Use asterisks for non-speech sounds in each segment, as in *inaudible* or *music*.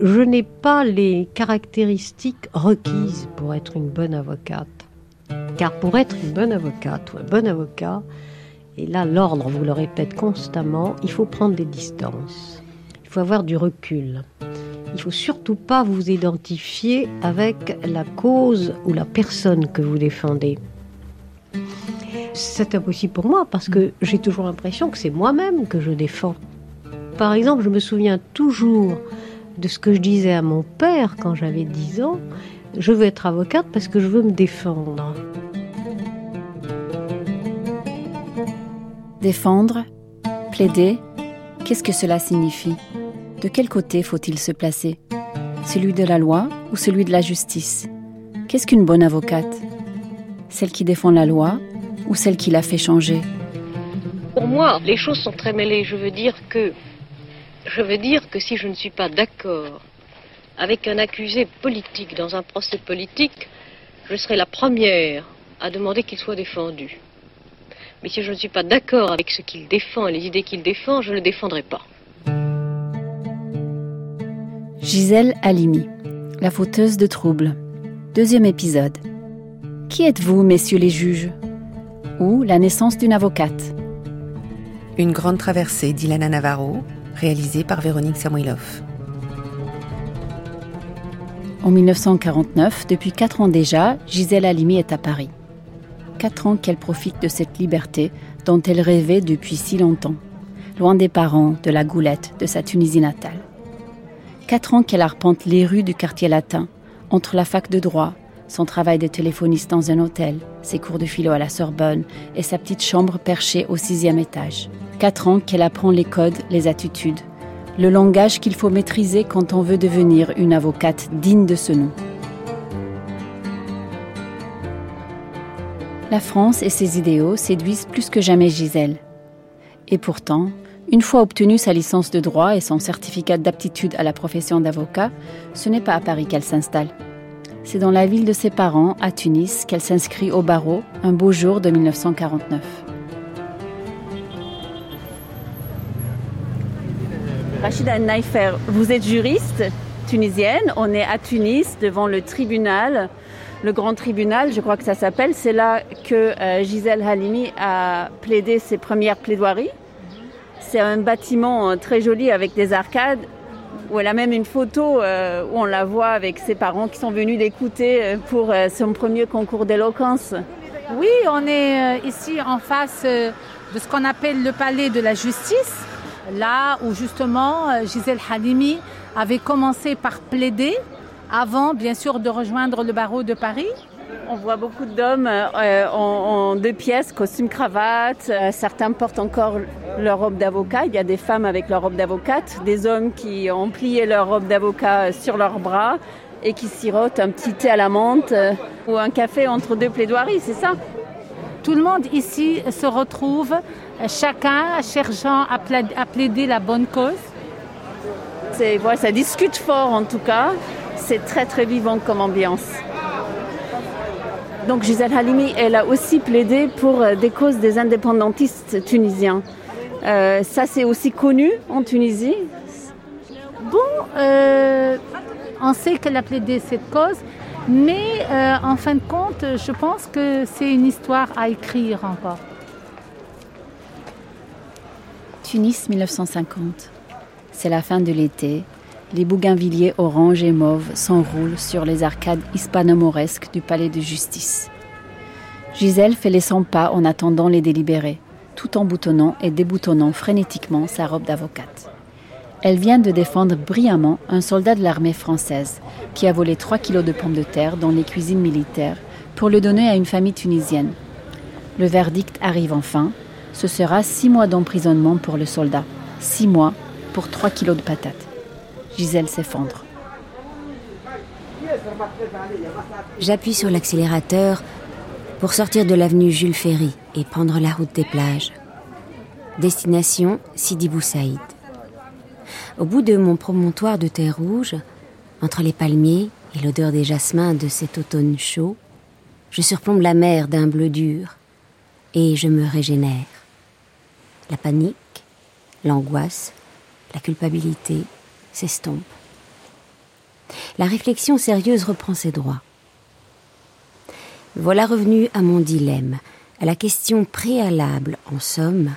je n'ai pas les caractéristiques requises pour être une bonne avocate. Car pour être une bonne avocate ou un bon avocat, et là l'ordre vous le répète constamment, il faut prendre des distances. Il faut avoir du recul. Il faut surtout pas vous identifier avec la cause ou la personne que vous défendez. C'est impossible pour moi parce que j'ai toujours l'impression que c'est moi-même que je défends. Par exemple, je me souviens toujours de ce que je disais à mon père quand j'avais 10 ans. Je veux être avocate parce que je veux me défendre. Défendre, plaider, qu'est-ce que cela signifie? De quel côté faut-il se placer? Celui de la loi ou celui de la justice? Qu'est-ce qu'une bonne avocate? Celle qui défend la loi ou celle qui la fait changer? Pour moi, les choses sont très mêlées. Je veux dire que je veux dire que si je ne suis pas d'accord avec un accusé politique dans un procès politique, je serai la première à demander qu'il soit défendu. Mais si je ne suis pas d'accord avec ce qu'il défend et les idées qu'il défend, je ne le défendrai pas. Gisèle Halimi, la fauteuse de troubles. Deuxième épisode. Qui êtes-vous, messieurs les juges? Ou la naissance d'une avocate? Une grande traversée d'Ilana Navarro, réalisée par Véronique Samuilov. En 1949, depuis quatre ans déjà, Gisèle Halimi est à Paris. Quatre ans qu'elle profite de cette liberté dont elle rêvait depuis si longtemps, loin des parents, de la goulette, de sa Tunisie natale. Quatre ans qu'elle arpente les rues du quartier latin, entre la fac de droit, son travail de téléphoniste dans un hôtel, ses cours de philo à la Sorbonne et sa petite chambre perchée au sixième étage. Quatre ans qu'elle apprend les codes, les attitudes, le langage qu'il faut maîtriser quand on veut devenir une avocate digne de ce nom. La France et ses idéaux séduisent plus que jamais Gisèle. Et pourtant, une fois obtenue sa licence de droit et son certificat d'aptitude à la profession d'avocat, ce n'est pas à Paris qu'elle s'installe. C'est dans la ville de ses parents, à Tunis, qu'elle s'inscrit au barreau un beau jour de 1949. Rachida Naifer, vous êtes juriste tunisienne. On est à Tunis devant le tribunal, le grand tribunal, je crois que ça s'appelle. C'est là que euh, Gisèle Halimi a plaidé ses premières plaidoiries. C'est un bâtiment euh, très joli avec des arcades où elle a même une photo euh, où on la voit avec ses parents qui sont venus l'écouter pour son premier concours d'éloquence. Oui, on est ici en face de ce qu'on appelle le palais de la justice là où justement euh, Gisèle Halimi avait commencé par plaider avant bien sûr de rejoindre le barreau de Paris. On voit beaucoup d'hommes euh, en, deux pièces, costume cravate. Euh, certains portent encore leur robe d'avocat. Il y a des femmes avec leur robe d'avocate, des hommes qui ont plié leur robe d'avocat sur leurs bras et qui sirotent un petit thé à la menthe ou un café entre deux plaidoiries, c'est ça? Tout le monde ici se retrouve chacun cherchant à plaider la bonne cause. Ça discute fort en tout cas. C'est très très vivant comme ambiance. Donc Gisèle Halimi, elle a aussi plaidé pour euh, des causes des indépendantistes tunisiens. Euh, ça, c'est aussi connu en Tunisie Bon, euh, on sait qu'elle a plaidé cette cause, mais en fin de compte, je pense que c'est une histoire à écrire encore. Tunis 1950. C'est la fin de l'été. Les bougainvilliers orange et mauve s'enroulent sur les arcades hispano-mauresques du palais de justice. Gisèle fait les 100 pas en attendant les délibérés, tout en boutonnant et déboutonnant frénétiquement sa robe d'avocate. Elle vient de défendre brillamment un soldat de l'armée française qui a volé 3 kilos de pommes de terre dans les cuisines militaires pour le donner à une famille tunisienne. Le verdict arrive enfin ce sera six mois d'emprisonnement pour le soldat, six mois pour trois kilos de patates. Gisèle s'effondre. J'appuie sur l'accélérateur pour sortir de l'avenue Jules Ferry et prendre la route des plages. Destination Sidi Bou Saïd. Au bout de mon promontoire de terre rouge, entre les palmiers et l'odeur des jasmins de cet automne chaud, je surplombe la mer d'un bleu dur et je me régénère. La panique, l'angoisse, la culpabilité s'estompent. la réflexion sérieuse reprend ses droits. Voilà revenu à mon dilemme, à la question préalable, en somme.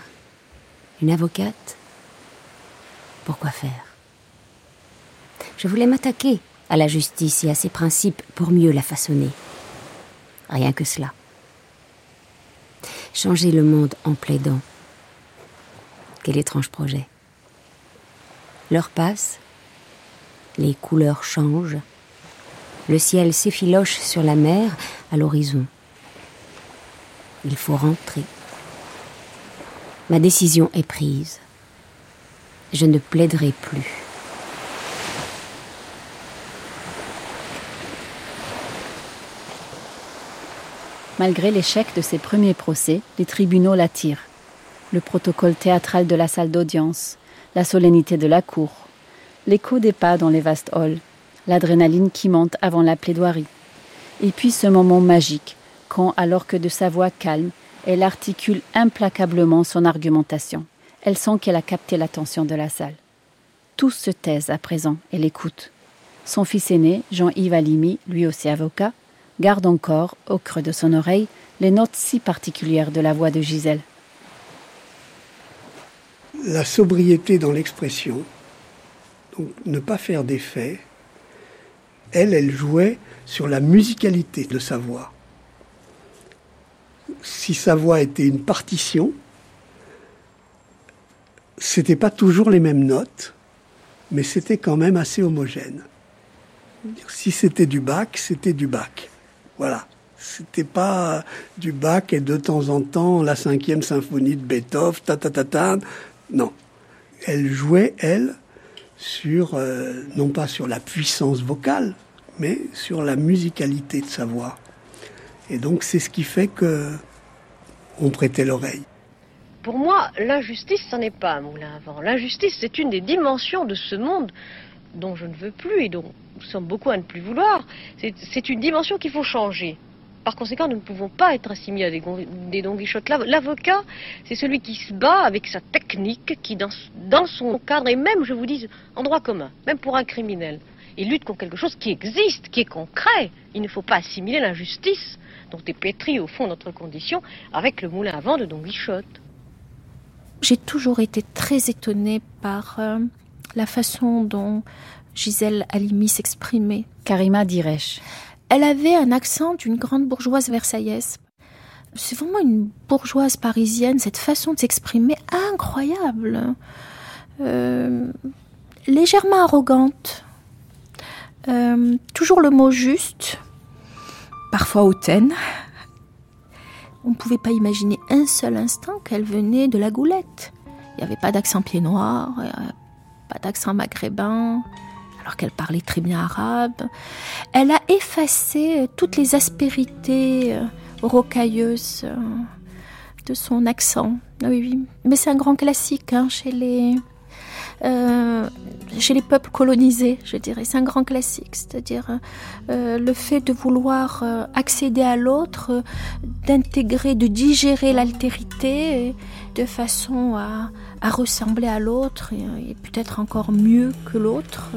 Une avocate Pourquoi faire? Je voulais m'attaquer à la justice et à ses principes pour mieux la façonner. Rien que cela. Changer le monde en plaidant. Quel étrange projet. L'heure passe, les couleurs changent, le ciel s'effiloche sur la mer à l'horizon. Il faut rentrer. Ma décision est prise. Je ne plaiderai plus. Malgré l'échec de ses premiers procès, les tribunaux l'attirent. Le protocole théâtral de la salle d'audience, la solennité de la cour, l'écho des pas dans les vastes halls, l'adrénaline qui monte avant la plaidoirie. Et puis ce moment magique, quand, alors que de sa voix calme, elle articule implacablement son argumentation. Elle sent qu'elle a capté l'attention de la salle. Tous se taisent à présent et l'écoutent. Son fils aîné, Jean-Yves Alimi, lui aussi avocat, garde encore, au creux de son oreille, les notes si particulières de la voix de Gisèle. La sobriété dans l'expression, donc ne pas faire d'effet, elle, elle jouait sur la musicalité de sa voix. Si sa voix était une partition, c'était pas toujours les mêmes notes, mais c'était quand même assez homogène. Si c'était du bac, c'était du bac. Voilà. C'était pas du Bach et de temps en temps la cinquième symphonie de Beethoven, ta ta ta ta. Non. Elle jouait, elle, sur, euh, non pas sur la puissance vocale, mais sur la musicalité de sa voix. Et donc c'est ce qui fait que on prêtait l'oreille. Pour moi, l'injustice, ce n'est pas un moulin à vent. L'injustice, c'est une des dimensions de ce monde dont je ne veux plus et dont nous sommes beaucoup à ne plus vouloir, c'est une dimension qu'il faut changer. Par conséquent, nous ne pouvons pas être assimilés à des, des Don Quichotte. L'avocat, c'est celui qui se bat avec sa technique, qui dans, dans, son cadre, et même, je vous dis, en droit commun, même pour un criminel, il lutte contre quelque chose qui existe, qui est concret. Il ne faut pas assimiler l'injustice dont est pétrie au fond notre condition avec le moulin à vent de Don Quichotte. J'ai toujours été très étonnée par euh, la façon dont Gisèle Halimi s'exprimait. Karima Diresh. Elle avait un accent d'une grande bourgeoise versaillaise. C'est vraiment une bourgeoise parisienne, cette façon de s'exprimer incroyable. Euh, légèrement arrogante. Euh, toujours le mot juste. Parfois hautaine. On ne pouvait pas imaginer un seul instant qu'elle venait de la goulette. Il n'y avait pas d'accent pied noir, pas d'accent maghrébin, alors qu'elle parlait très bien arabe. Elle a effacé toutes les aspérités euh, rocailleuses euh, de son accent. Oui, oui. Mais c'est un grand classique hein, chez les euh, chez les peuples colonisés, je dirais. C'est un grand classique, c'est-à-dire le fait de vouloir accéder à l'autre, d'intégrer, de digérer l'altérité de façon à, à ressembler à l'autre et, peut-être encore mieux que l'autre.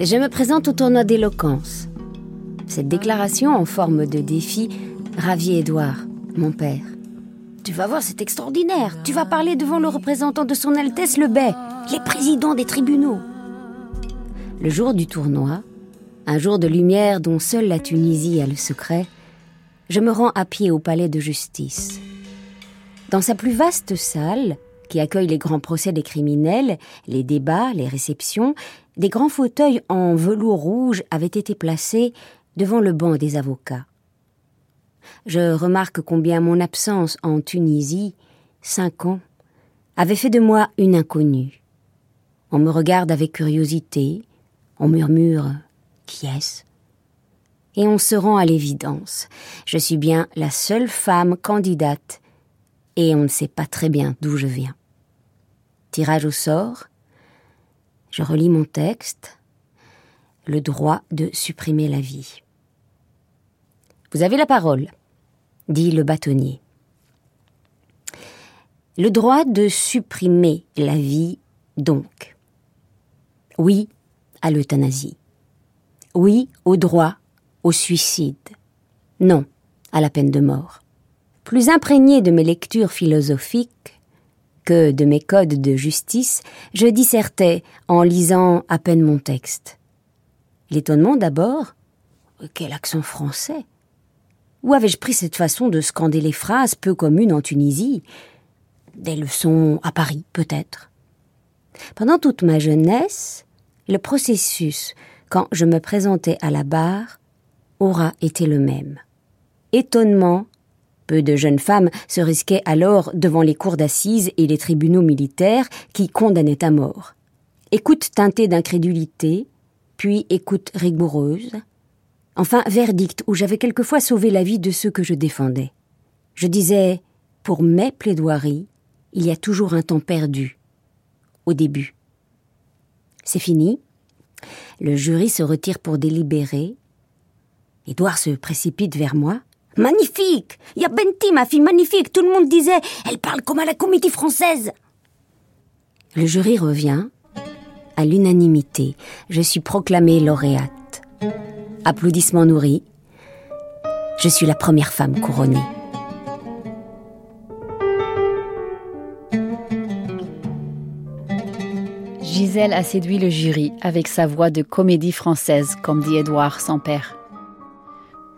Je me présente au tournoi d'éloquence. Cette déclaration en forme de défi ravit Édouard, mon père. Tu vas voir, c'est extraordinaire. Tu vas parler devant le représentant de son Altesse le Bey, les présidents des tribunaux. Le jour du tournoi, un jour de lumière dont seule la Tunisie a le secret, je me rends à pied au palais de justice. Dans sa plus vaste salle, qui accueille les grands procès des criminels, les débats, les réceptions, des grands fauteuils en velours rouge avaient été placés devant le banc des avocats. Je remarque combien mon absence en Tunisie, cinq ans, avait fait de moi une inconnue. On me regarde avec curiosité, on murmure Qui est-ce? Et on se rend à l'évidence. Je suis bien la seule femme candidate et on ne sait pas très bien d'où je viens. Tirage au sort, je relis mon texte, le droit de supprimer la vie. Vous avez la parole, dit le bâtonnier. Le droit de supprimer la vie, donc. Oui à l'euthanasie. Oui au droit au suicide. Non à la peine de mort. Plus imprégné de mes lectures philosophiques que de mes codes de justice, je dissertais en lisant à peine mon texte. L'étonnement d'abord. Quel accent français? Où avais-je pris cette façon de scander les phrases peu communes en Tunisie? Des leçons à Paris, peut-être. Pendant toute ma jeunesse, le processus, quand je me présentais à la barre, aura été le même. Étonnement, peu de jeunes femmes se risquaient alors devant les cours d'assises et les tribunaux militaires qui condamnaient à mort. Écoute teintée d'incrédulité, puis écoute rigoureuse, enfin verdict où j'avais quelquefois sauvé la vie de ceux que je défendais. Je disais, pour mes plaidoiries, il y a toujours un temps perdu, au début. C'est fini. Le jury se retire pour délibérer. Édouard se précipite vers moi. Magnifique Il y a Benti, ma fille magnifique Tout le monde disait Elle parle comme à la comédie française Le jury revient. À l'unanimité, je suis proclamée lauréate. Applaudissements nourris. Je suis la première femme couronnée. Gisèle a séduit le jury avec sa voix de comédie française, comme dit Édouard, son père.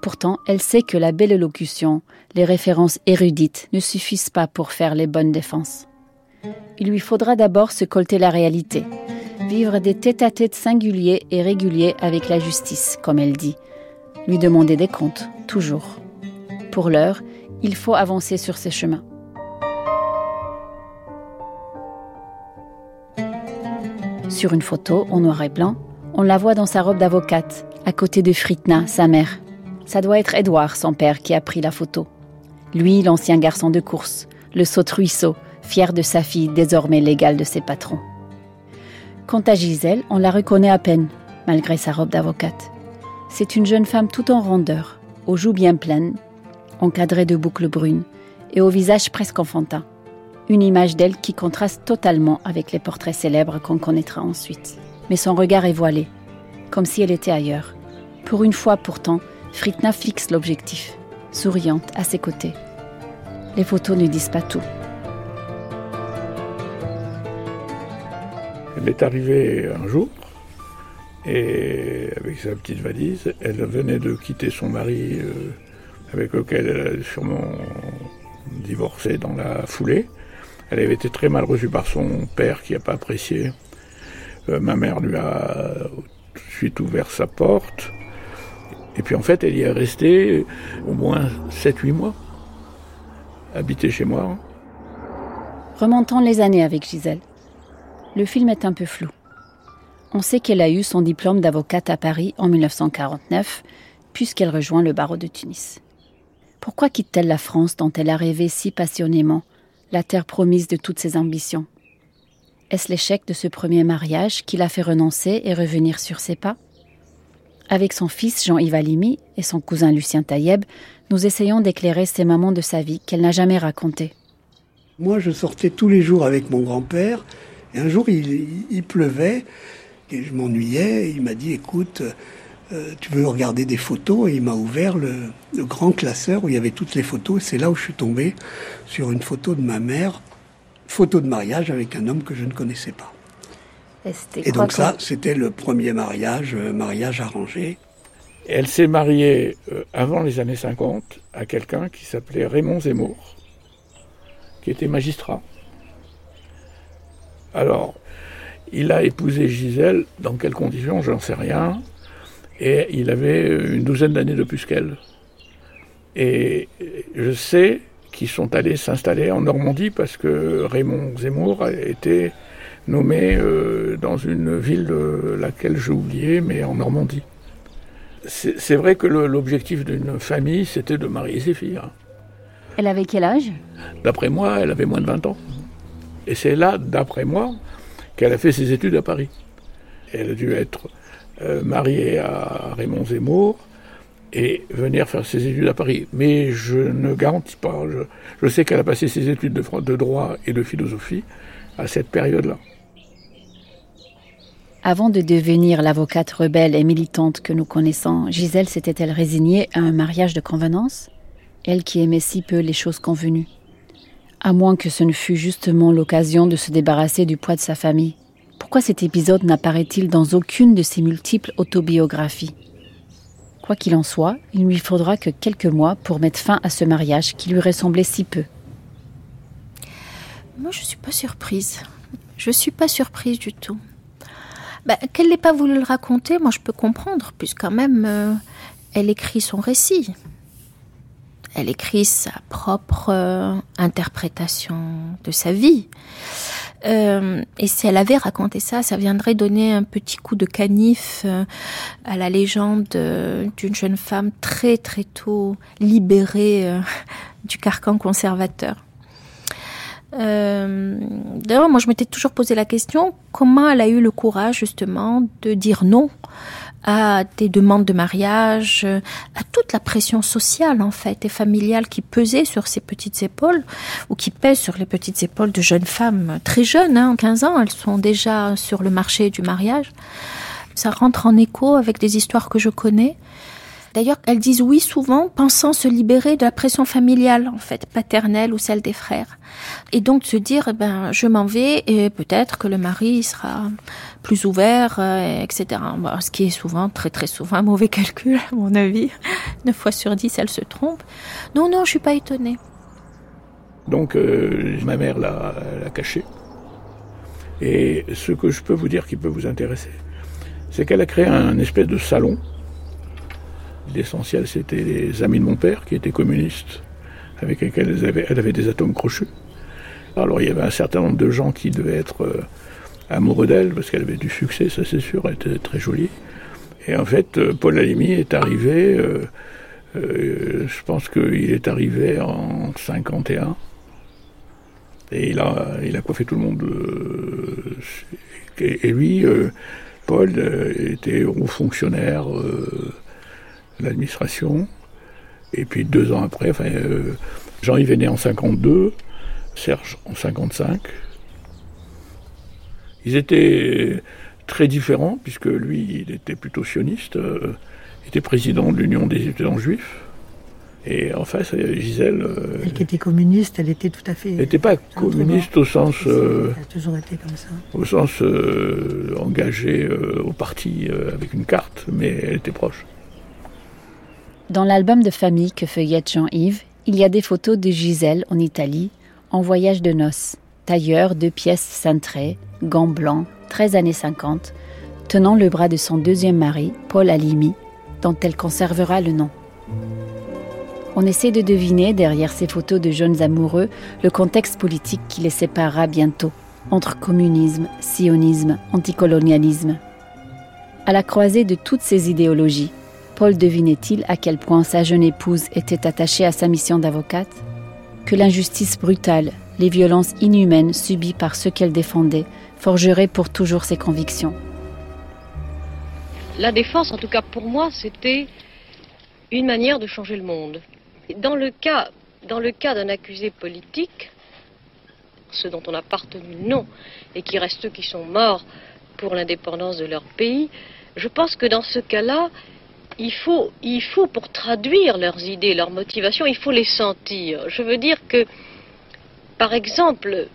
Pourtant, elle sait que la belle élocution, les références érudites ne suffisent pas pour faire les bonnes défenses. Il lui faudra d'abord se colter la réalité, vivre des tête-à-tête singuliers et réguliers avec la justice, comme elle dit, lui demander des comptes, toujours. Pour l'heure, il faut avancer sur ces chemins. Sur une photo, en noir et blanc, on la voit dans sa robe d'avocate, à côté de Fritna, sa mère. Ça doit être Édouard, son père, qui a pris la photo. Lui, l'ancien garçon de course, le saute-ruisseau, fier de sa fille désormais légale de ses patrons. Quant à Gisèle, on la reconnaît à peine, malgré sa robe d'avocate. C'est une jeune femme tout en rondeur, aux joues bien pleines, encadrée de boucles brunes, et au visage presque enfantin une image d'elle qui contraste totalement avec les portraits célèbres qu'on connaîtra ensuite. Mais son regard est voilé, comme si elle était ailleurs. Pour une fois pourtant, Fritna fixe l'objectif, souriante à ses côtés. Les photos ne disent pas tout. Elle est arrivée un jour et avec sa petite valise, elle venait de quitter son mari euh, avec lequel elle a sûrement divorcé dans la foulée. Elle avait été très mal reçue par son père qui n'a pas apprécié. Euh, ma mère lui a tout de suite ouvert sa porte. Et puis en fait, elle y est restée au moins 7-8 mois, habitée chez moi. Remontons les années avec Gisèle. Le film est un peu flou. On sait qu'elle a eu son diplôme d'avocate à Paris en 1949, puisqu'elle rejoint le barreau de Tunis. Pourquoi quitte-t-elle la France dont elle a rêvé si passionnément la terre promise de toutes ses ambitions? Est-ce l'échec de ce premier mariage qui l'a fait renoncer et revenir sur ses pas? Avec son fils Jean-Yves Alimi et son cousin Lucien Taïeb, nous essayons d'éclairer ces moments de sa vie qu'elle n'a jamais racontés. Moi, je sortais tous les jours avec mon grand-père, et un jour, il, pleuvait, et je m'ennuyais, il m'a dit, écoute, euh, tu veux regarder des photos Et il m'a ouvert le, grand classeur où il y avait toutes les photos. C'est là où je suis tombé sur une photo de ma mère, photo de mariage avec un homme que je ne connaissais pas. Et, donc ça, c'était le premier mariage, euh, mariage arrangé. Elle s'est mariée euh, avant les années 50 à quelqu'un qui s'appelait Raymond Zemmour, qui était magistrat. Alors, il a épousé Gisèle, dans quelles conditions, j'en sais rien et il avait une douzaine d'années de plus qu'elle. Et je sais qu'ils sont allés s'installer en Normandie parce que Raymond Zemmour été nommé euh, dans une ville de laquelle j'ai oublié, mais en Normandie. C'est vrai que l'objectif d'une famille, c'était de marier ses filles. Hein. Elle avait quel âge? D'après moi, elle avait moins de 20 ans. Et c'est là, d'après moi, qu'elle a fait ses études à Paris. Elle a dû être euh, mariée à Raymond Zemmour et venir faire ses études à Paris. Mais je ne garantis pas. Je, sais qu'elle a passé ses études de, de droit et de philosophie à cette période-là. Avant de devenir l'avocate rebelle et militante que nous connaissons, Gisèle s'était-elle résignée à un mariage de convenance? Elle qui aimait si peu les choses convenues. À moins que ce ne fût justement l'occasion de se débarrasser du poids de sa famille. Pourquoi cet épisode n'apparaît-il dans aucune de ses multiples autobiographies? Quoi qu'il en soit, il lui faudra que quelques mois pour mettre fin à ce mariage qui lui ressemblait si peu. Moi, je suis pas surprise. Je suis pas surprise du tout. Bah, qu'elle n'ait pas voulu le raconter, moi je peux comprendre, puisque quand même, euh, elle écrit son récit. Elle écrit sa propre euh, interprétation de sa vie. Euh, et si elle avait raconté ça, ça viendrait donner un petit coup de canif à la légende d'une jeune femme très très tôt libérée du carcan conservateur. D'ailleurs, moi je m'étais toujours posé la question comment elle a eu le courage justement de dire non à des demandes de mariage, à toute la pression sociale en fait et familiale qui pesait sur ses petites épaules ou qui pèse sur les petites épaules de jeunes femmes très jeunes, hein, 15 ans, elles sont déjà sur le marché du mariage. Ça rentre en écho avec des histoires que je connais. D'ailleurs, elles disent oui souvent, pensant se libérer de la pression familiale, en fait, paternelle ou celle des frères. Et donc se dire, eh ben, je m'en vais et peut-être que le mari sera plus ouvert, euh, etc. ce qui est souvent, très très souvent, un mauvais calcul, à mon avis. *laughs* Neuf fois sur dix, elle se trompe. Non, non, je suis pas étonnée. Donc, euh, ma mère l'a caché. Et ce que je peux vous dire qui peut vous intéresser, c'est qu'elle a créé un espèce de salon L'essentiel, c'était les amis de mon père, qui étaient communistes, avec lesquels elle avait, des atomes crochus. Alors il y avait un certain nombre de gens qui devaient être euh, amoureux d'elle, parce qu'elle avait du succès, ça c'est sûr, elle était très jolie. Et en fait, euh, Paul Alimi est arrivé, euh, je pense qu'il est arrivé en 51. Et il a, il a coiffé tout le monde. et, lui, Paul, était haut fonctionnaire l'administration. Et puis deux ans après, enfin, euh, Jean-Yves est né en 52, Serge en 55. Ils étaient très différents, puisque lui, il était plutôt sioniste, euh, il était président de l'Union des étudiants juifs. Et en face, Gisèle. Euh, elle qui était communiste, elle était tout à fait. Elle n'était pas communiste au sens. elle a toujours été comme ça. Au sens engagé au parti avec une carte, mais elle était proche. Dans l'album de famille que feuillette Jean-Yves, il y a des photos de Gisèle en Italie, en voyage de noces, tailleur, deux pièces cintrées, gants blancs, 13 années 50, tenant le bras de son deuxième mari, Paul Alimi, dont elle conservera le nom. On essaie de deviner derrière ces photos de jeunes amoureux le contexte politique qui les séparera bientôt entre communisme, sionisme, anticolonialisme. À la croisée de toutes ces idéologies, Paul devinait-il à quel point sa jeune épouse était attachée à sa mission d'avocate? Que l'injustice brutale, les violences inhumaines subies par ceux qu'elle défendait forgeraient pour toujours ses convictions? La défense, en tout cas pour moi, c'était une manière de changer le monde. Dans le cas, dans le cas d'un accusé politique, ceux dont on a partenu le nom et qui restent ceux qui sont morts pour l'indépendance de leur pays, je pense que dans ce cas-là, il faut, il faut, pour traduire leurs idées, leurs motivations, il faut les sentir. Je veux dire que, par exemple,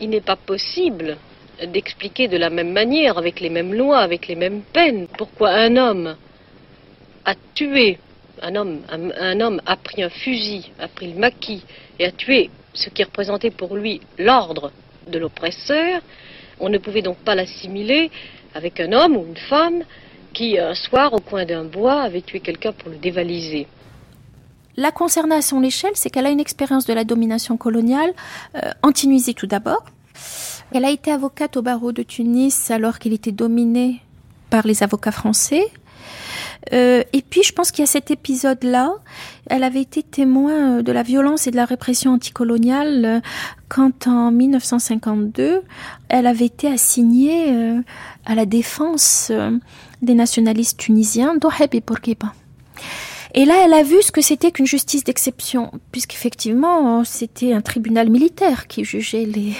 il n'est pas possible d'expliquer de la même manière, avec les mêmes lois, avec les mêmes peines, pourquoi un homme a tué, un homme, un, homme a pris un fusil, a pris le maquis et a tué ce qui représentait pour lui l'ordre de l'oppresseur. On ne pouvait donc pas l'assimiler avec un homme ou une femme qui, un soir, au coin d'un bois, avait tué quelqu'un pour le dévaliser. La concerner à son échelle, c'est qu'elle a une expérience de la domination coloniale, euh, en Tunisie tout d'abord. Elle a été avocate au barreau de Tunis alors qu'il était dominé par les avocats français. Euh, et puis, je pense qu'il y a cet épisode-là. Elle avait été témoin euh, de la violence et de la répression anticoloniale euh, quand, en 1952, elle avait été assignée à la défense des nationalistes tunisiens d'Oheb et Bourguiba. Et là, elle a vu ce que c'était qu'une justice d'exception, puisqu'effectivement, c'était un tribunal militaire qui jugeait *laughs* les,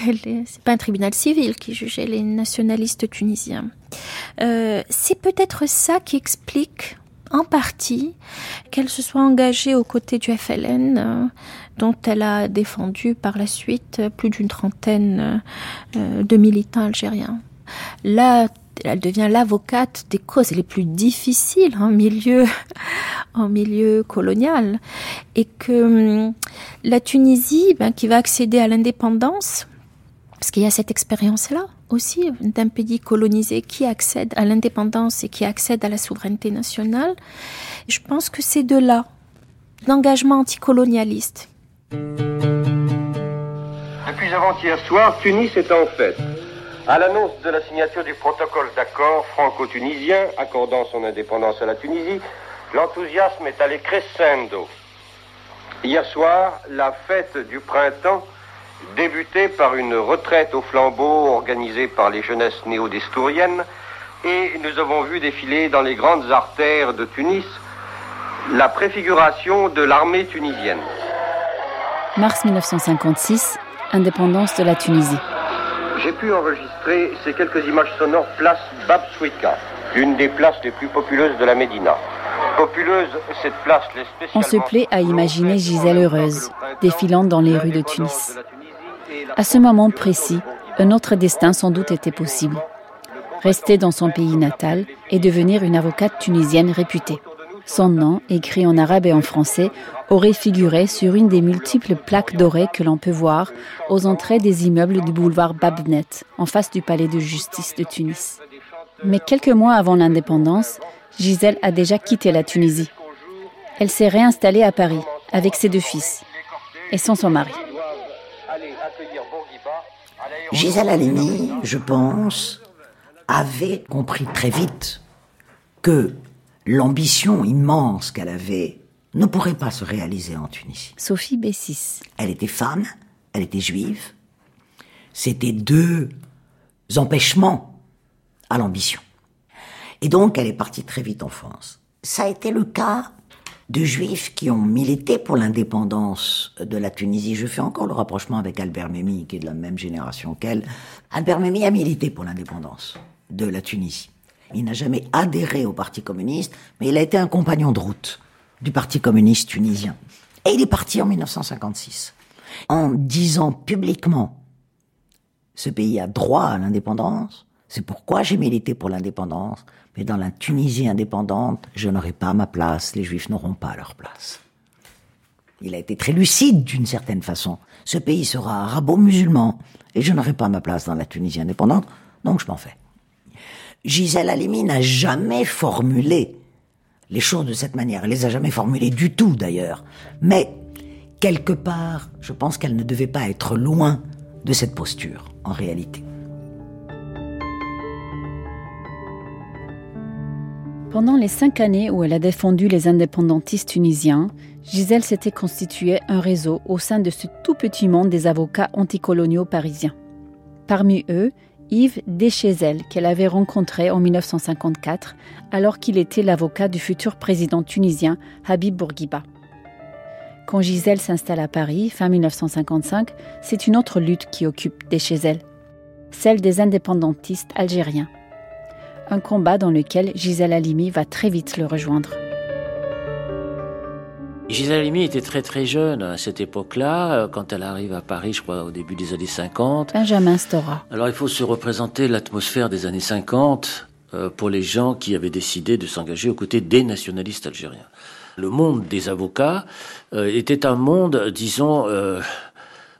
c'est pas un tribunal civil qui jugeait les nationalistes tunisiens. Euh, c'est peut-être ça qui explique en partie qu'elle se soit engagée aux côtés du FLN, euh, dont elle a défendu par la suite plus d'une trentaine euh, de militants algériens. Là, elle devient l'avocate des causes les plus difficiles en milieu, *laughs* en milieu colonial. Et que hum, la Tunisie, ben, qui va accéder à l'indépendance, parce qu'il y a cette expérience-là aussi d'un pays colonisé qui accède à l'indépendance et qui accède à la souveraineté nationale, je pense que c'est de là, l'engagement anticolonialiste. Depuis avant-hier soir, Tunis est en fête. À l'annonce de la signature du protocole d'accord franco-tunisien accordant son indépendance à la Tunisie, l'enthousiasme est allé crescendo. Hier soir, la fête du printemps débutait par une retraite au flambeau organisée par les jeunesses néo-destouriennes et nous avons vu défiler dans les grandes artères de Tunis la préfiguration de l'armée tunisienne. Mars 1956, indépendance de la Tunisie j'ai pu enregistrer ces quelques images sonores place Babswika, l'une des places les plus populeuses de la Médina. Populeuse, cette place On se plaît à imaginer Gisèle heureuse, défilant dans les rues de Tunis. À ce moment précis, un autre destin sans doute était possible. Rester dans son pays natal et devenir une avocate tunisienne réputée. Son nom, écrit en arabe et en français, aurait figuré sur une des multiples plaques dorées que l'on peut voir aux entrées des immeubles du boulevard Babnet, en face du palais de justice de Tunis. Mais quelques mois avant l'indépendance, Gisèle a déjà quitté la Tunisie. Elle s'est réinstallée à Paris avec ses deux fils et sans son mari. Gisèle Halimi, je pense, avait compris très vite que l'ambition immense qu'elle avait ne pourrait pas se réaliser en Tunisie. Sophie Bessis. Elle était femme, elle était juive. C'était deux empêchements à l'ambition. Et donc, elle est partie très vite en France. Ça a été le cas de juifs qui ont milité pour l'indépendance de la Tunisie. Je fais encore le rapprochement avec Albert Memmi, qui est de la même génération qu'elle. Albert Memmi a milité pour l'indépendance de la Tunisie. Il n'a jamais adhéré au Parti communiste, mais il a été un compagnon de route du Parti communiste tunisien. Et il est parti en 1956, en disant publiquement, ce pays a droit à l'indépendance, c'est pourquoi j'ai milité pour l'indépendance, mais dans la Tunisie indépendante, je n'aurai pas ma place, les juifs n'auront pas leur place. Il a été très lucide d'une certaine façon. Ce pays sera arabo-musulman, et je n'aurai pas ma place dans la Tunisie indépendante, donc je m'en fais. Gisèle Halimi n'a jamais formulé les choses de cette manière. Elle les a jamais formulées du tout d'ailleurs. Mais quelque part, je pense qu'elle ne devait pas être loin de cette posture en réalité. Pendant les cinq années où elle a défendu les indépendantistes tunisiens, Gisèle s'était constitué un réseau au sein de ce tout petit monde des avocats anticoloniaux parisiens. Parmi eux, Yves Deschézel, qu'elle avait rencontré en 1954 alors qu'il était l'avocat du futur président tunisien Habib Bourguiba. Quand Gisèle s'installe à Paris, fin 1955, c'est une autre lutte qui occupe Deschézel, celle des indépendantistes algériens. Un combat dans lequel Gisèle Halimi va très vite le rejoindre. Gisèle Halimi était très très jeune à cette époque-là, euh, quand elle arrive à Paris, je crois, au début des années 50. Benjamin Stora. Alors il faut se représenter l'atmosphère des années 50 euh, pour les gens qui avaient décidé de s'engager aux côtés des nationalistes algériens. Le monde des avocats euh, était un monde, disons,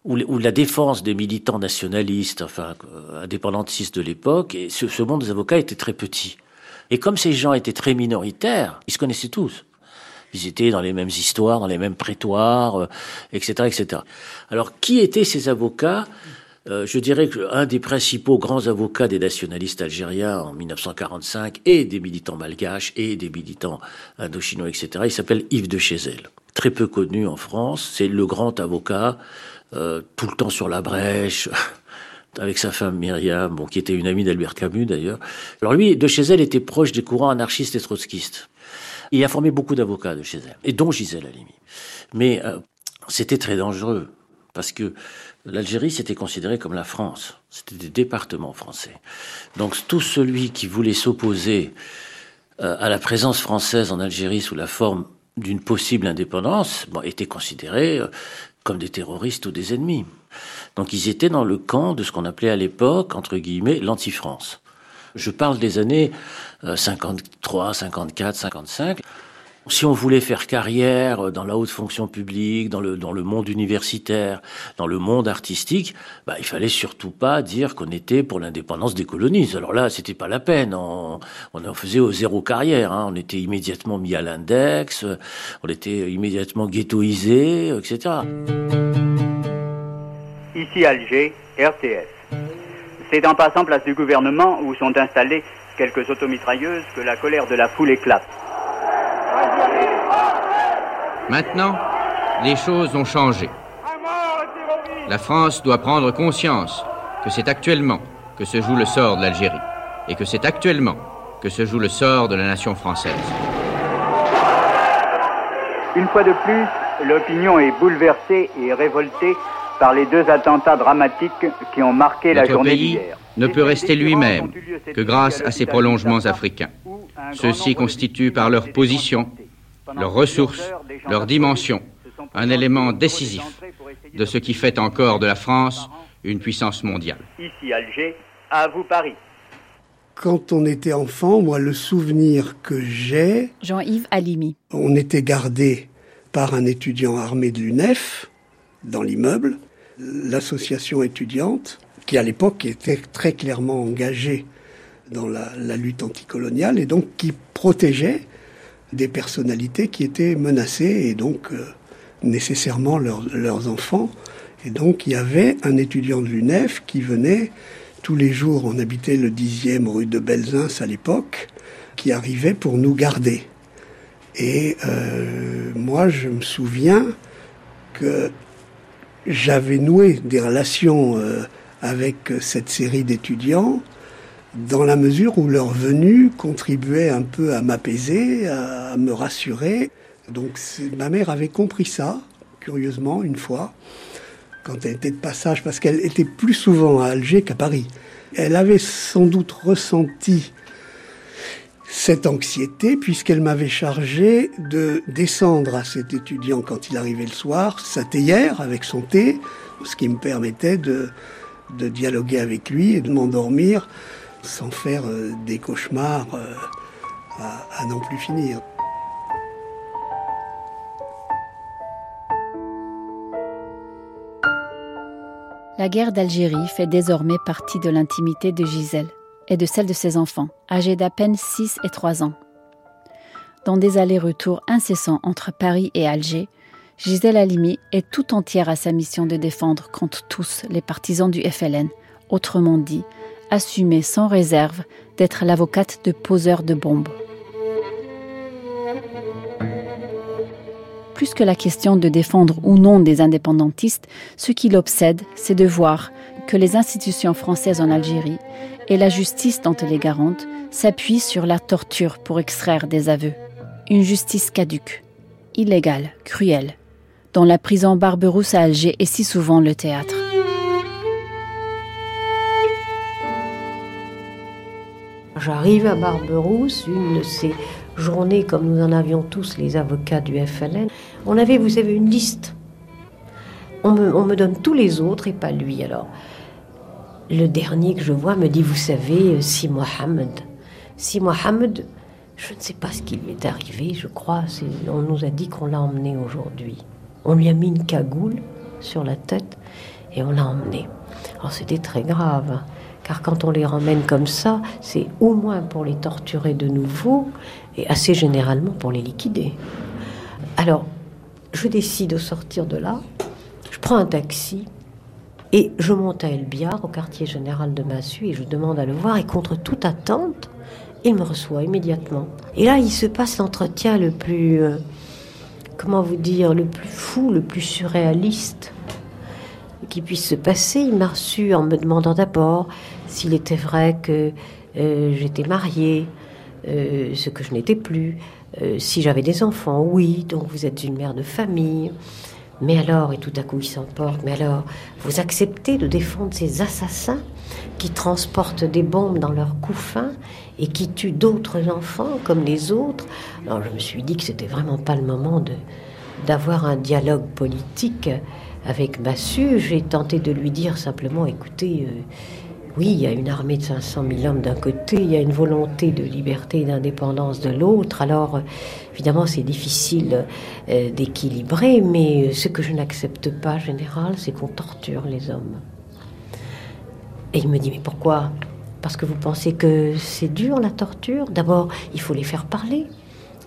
où, la défense des militants nationalistes, enfin indépendantistes de l'époque, et ce, ce monde des avocats était très petit. Et comme ces gens étaient très minoritaires, ils se connaissaient tous. Ils étaient dans les mêmes histoires, dans les mêmes prétoires, etc., euh, etc. Alors, qui étaient ces avocats? Euh, je dirais qu'un des principaux grands avocats des nationalistes algériens en 1945 et des militants malgaches et des militants indochinois, etc., il s'appelle Yves de Chézel. Très peu connu en France, c'est le grand avocat, euh, tout le temps sur la brèche, *laughs* avec sa femme Myriam, bon, qui était une amie d'Albert Camus d'ailleurs. Alors lui, de Chézel était proche des courants anarchistes et trotskistes. Il a formé beaucoup d'avocats de chez elle, et dont Gisèle Halimi. Mais euh, c'était très dangereux, parce que l'Algérie, c'était considéré comme la France. C'était des départements français. Donc tout celui qui voulait s'opposer euh, à la présence française en Algérie sous la forme d'une possible indépendance était considéré euh, comme des terroristes ou des ennemis. Donc ils étaient dans le camp de ce qu'on appelait à l'époque, entre guillemets, l'anti-France. Je parle des années 53, 54, 55. Si on voulait faire carrière dans la haute fonction publique, dans le, dans le monde universitaire, dans le monde artistique, bah, il fallait surtout pas dire qu'on était pour l'indépendance des colonies. Alors là, c'était pas la peine. On, on en faisait au zéro carrière. Hein. On était immédiatement mis à l'index, on était immédiatement ghettoisé, etc. Ici Alger, RTS. C'est en passant place du gouvernement où sont installées quelques automitrailleuses que la colère de la foule éclate. Maintenant, les choses ont changé. La France doit prendre conscience que c'est actuellement que se joue le sort de l'Algérie et que c'est actuellement que se joue le sort de la nation française. Une fois de plus, l'opinion est bouleversée et révoltée par les deux attentats dramatiques qui ont marqué la Notre journée pays d'hier. ne peut rester lui-même que grâce à ses prolongements africains. Ceux-ci constituent par leur position, leurs ressources, leur dimension, un élément décisif de ce qui fait encore de la France une puissance mondiale. Ici Alger, à vous Paris. Quand on était enfant, moi, le souvenir que j'ai, Jean-Yves Halimi. on était gardé par un étudiant armé de l'UNEF dans l'immeuble, l'association étudiante, qui à l'époque était très clairement engagée dans la, lutte anticoloniale et donc qui protégeait des personnalités qui étaient menacées et donc euh, nécessairement leurs- leurs enfants. Et donc il y avait un étudiant de l'UNEF qui venait tous les jours, on habitait le 10e rue de Belzins à l'époque, qui arrivait pour nous garder. Et euh, moi, je me souviens que j'avais noué des relations euh, avec cette série d'étudiants dans la mesure où leur venue contribuait un peu à m'apaiser, à, me rassurer. Donc ma mère avait compris ça, curieusement, une fois, quand elle était de passage, parce qu'elle était plus souvent à Alger qu'à Paris. Elle avait sans doute ressenti cette anxiété puisqu'elle m'avait chargé de descendre à cet étudiant quand il arrivait le soir, sa théière avec son thé, ce qui me permettait de, dialoguer avec lui et de m'endormir sans faire euh, des cauchemars euh, à, à n'en plus finir. La guerre d'Algérie fait désormais partie de l'intimité de Gisèle et de celle de ses enfants, âgés d'à peine 6 et 3 ans. Dans des allers-retours incessants entre Paris et Alger, Gisèle Halimi est tout entière à sa mission de défendre contre tous les partisans du FLN, autrement dit, assumer sans réserve d'être l'avocate de poseurs de bombes. Plus que la question de défendre ou non des indépendantistes, ce qui l'obsède, c'est de voir que les institutions françaises en Algérie et la justice dont elle est garante s'appuient sur la torture pour extraire des aveux. Une justice caduque, illégale, cruelle, dont la prison Barberousse à Alger est si souvent le théâtre. J'arrive à Barberousse, une de ces journées comme nous en avions tous les avocats du FLN. On avait, vous savez, une liste. On me, on me donne tous les autres et pas lui. Alors, le dernier que je vois me dit, vous savez, euh, Si Mohamed. Si Mohamed, je ne sais pas ce qui lui est arrivé, je crois. On nous a dit qu'on l'a emmené aujourd'hui. On lui a mis une cagoule sur la tête et on l'a emmené. Alors c'était très grave, car quand on les ramène comme ça, c'est au moins pour les torturer de nouveau et assez généralement pour les liquider. Alors, je décide de sortir de là, je prends un taxi et je monte à Elbiard, au quartier général de Massu, et je demande à le voir. Et contre toute attente, il me reçoit immédiatement. Et là, il se passe l'entretien le plus, euh, comment vous dire, le plus fou, le plus surréaliste qui puisse se passer. Il m'a reçu en me demandant d'abord s'il était vrai que euh, j'étais mariée, euh, ce que je n'étais plus. Si j'avais des enfants, oui, donc vous êtes une mère de famille. Mais alors, et tout à coup il s'emporte, mais alors, vous acceptez de défendre ces assassins qui transportent des bombes dans leurs couffins et qui tuent d'autres enfants comme les autres? Alors je me suis dit que c'était vraiment pas le moment d'avoir un dialogue politique avec Massu. J'ai tenté de lui dire simplement, écoutez, euh, oui, il y a une armée de 500 000 hommes d'un côté, il y a une volonté de liberté et d'indépendance de l'autre. Alors, évidemment, c'est difficile euh, d'équilibrer, mais ce que je n'accepte pas, général, c'est qu'on torture les hommes. Et il me dit, mais pourquoi? Parce que vous pensez que c'est dur la torture? D'abord, il faut les faire parler.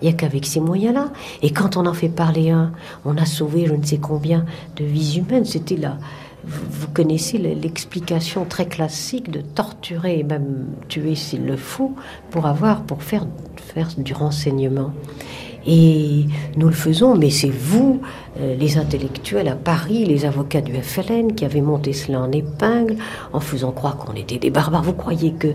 Il n'y a qu'avec ces moyens-là. Et quand on en fait parler un, on a sauvé je ne sais combien de vies humaines. C'était là. Vous, connaissez l'explication très classique de torturer et même tuer s'il le faut pour avoir, pour faire, faire du renseignement. Et nous le faisons, mais c'est vous, euh, les intellectuels à Paris, les avocats du FLN, qui avez monté cela en épingle, en faisant croire qu'on était des barbares. Vous croyez que,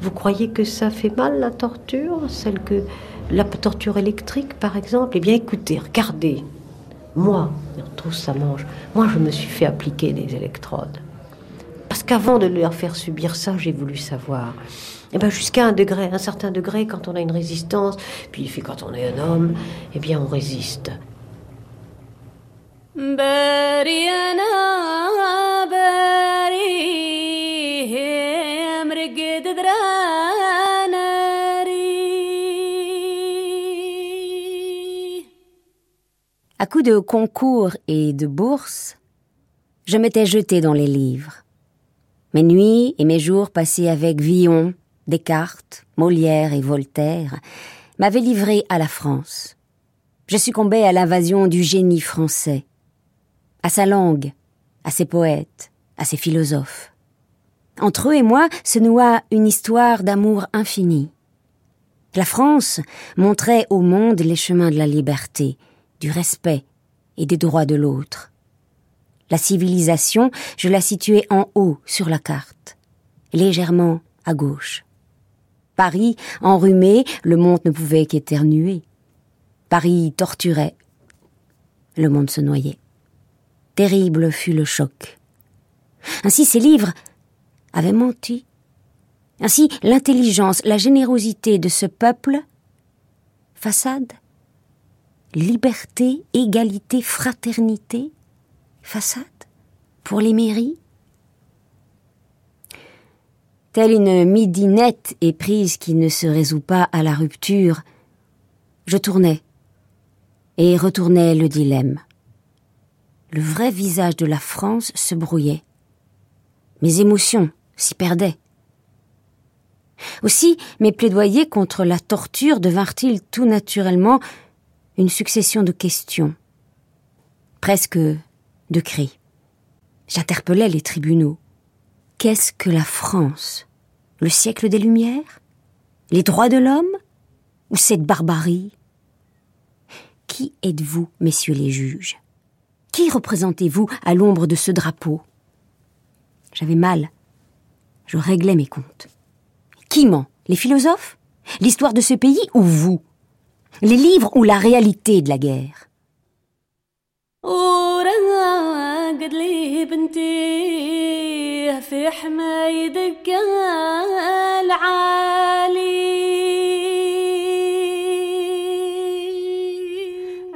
vous croyez que ça fait mal la torture, celle que la torture électrique, par exemple? Eh bien, écoutez, regardez. Moi, tout ça mange. Moi, je me suis fait appliquer des électrodes. Parce qu'avant de leur faire subir ça, j'ai voulu savoir. Eh bien, jusqu'à un degré, un certain degré, quand on a une résistance, puis quand on est un homme, eh bien, on résiste. De concours et de bourses, je m'étais jeté dans les livres. Mes nuits et mes jours passés avec Villon, Descartes, Molière et Voltaire m'avaient livré à la France. Je succombais à l'invasion du génie français, à sa langue, à ses poètes, à ses philosophes. Entre eux et moi se noua une histoire d'amour infini. La France montrait au monde les chemins de la liberté, du respect et des droits de l'autre. La civilisation, je la situais en haut sur la carte, légèrement à gauche. Paris, enrhumé, le monde ne pouvait qu'éternuer. Paris torturait. Le monde se noyait. Terrible fut le choc. Ainsi ces livres avaient menti. Ainsi l'intelligence, la générosité de ce peuple, façade, liberté, égalité, fraternité, façade, pour les mairies Telle une midinette éprise qui ne se résout pas à la rupture, je tournais et retournais le dilemme. Le vrai visage de la France se brouillait. Mes émotions s'y perdaient. Aussi, mes plaidoyers contre la torture devinrent-ils tout naturellement une succession de questions, presque de cris. J'interpellais les tribunaux. Qu'est-ce que la France? Le siècle des Lumières? Les droits de l'homme? Ou cette barbarie? Qui êtes-vous, messieurs les juges? Qui représentez-vous à l'ombre de ce drapeau? J'avais mal. Je réglais mes comptes. Qui ment? Les philosophes? L'histoire de ce pays ou vous? Les livres ou la réalité de la guerre.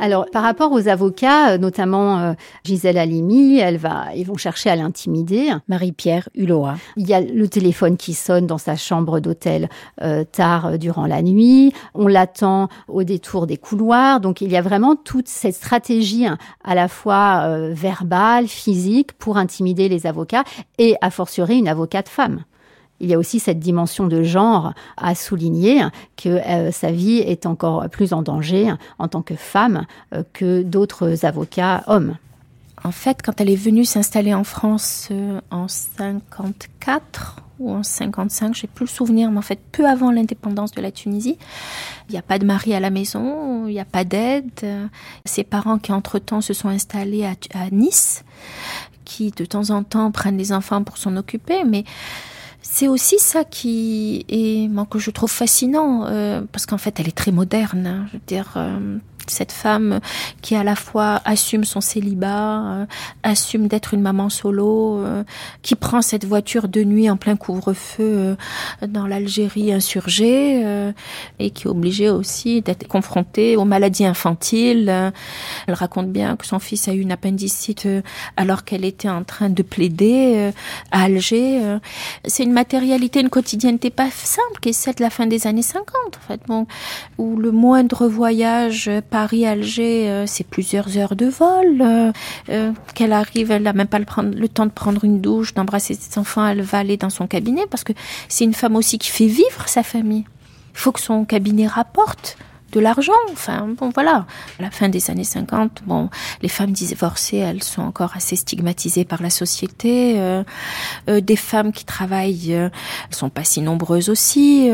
Alors, par rapport aux avocats, euh, notamment euh, Gisèle Halimi, elle va, ils vont chercher à l'intimider. Marie-Pierre Hulot. Il y a le téléphone qui sonne dans sa chambre d'hôtel euh, tard durant la nuit. On l'attend au détour des couloirs. Donc, il y a vraiment toute cette stratégie hein, à la fois verbale, physique, pour intimider les avocats et à fortiori une avocate femme il y a aussi cette dimension de genre à souligner que euh, sa vie est encore plus en danger en tant que femme euh, que d'autres avocats hommes. En fait, quand elle est venue s'installer en France euh, en 54 ou en 55, j'ai plus le souvenir, mais en fait peu avant l'indépendance de la Tunisie, il n'y a pas de mari à la maison, il n'y a pas d'aide. Ses parents qui entre-temps se sont installés à Nice, qui de temps en temps prennent les enfants pour s'en occuper, mais c'est aussi ça qui est, moi, que je trouve fascinant, euh, parce qu'en fait, elle est très moderne. Hein. je veux dire, euh, cette femme qui à la fois assume son célibat, euh, assume d'être une maman solo, euh, qui prend cette voiture de nuit en plein couvre-feu euh, dans l'Algérie insurgée et qui est obligée aussi d'être confrontée aux maladies infantiles. Elle raconte bien que son fils a eu une appendicite alors qu'elle était en train de plaider à Alger. C'est une matérialité, une quotidienneté pas simple qui est celle de la fin des années 50 en fait, où le moindre voyage Paris-Alger, euh, c'est plusieurs heures de vol. Euh, euh, qu'elle arrive, elle n'a même pas le, le, temps de prendre une douche, d'embrasser ses enfants, elle va aller dans son cabinet parce que c'est une femme aussi qui fait vivre sa famille. Il faut que son cabinet rapporte de l'argent. Enfin, bon, voilà. À la fin des années 50, bon, les femmes divorcées, elles sont encore assez stigmatisées par la société. Euh, euh, des femmes qui travaillent, euh, sont pas si nombreuses aussi.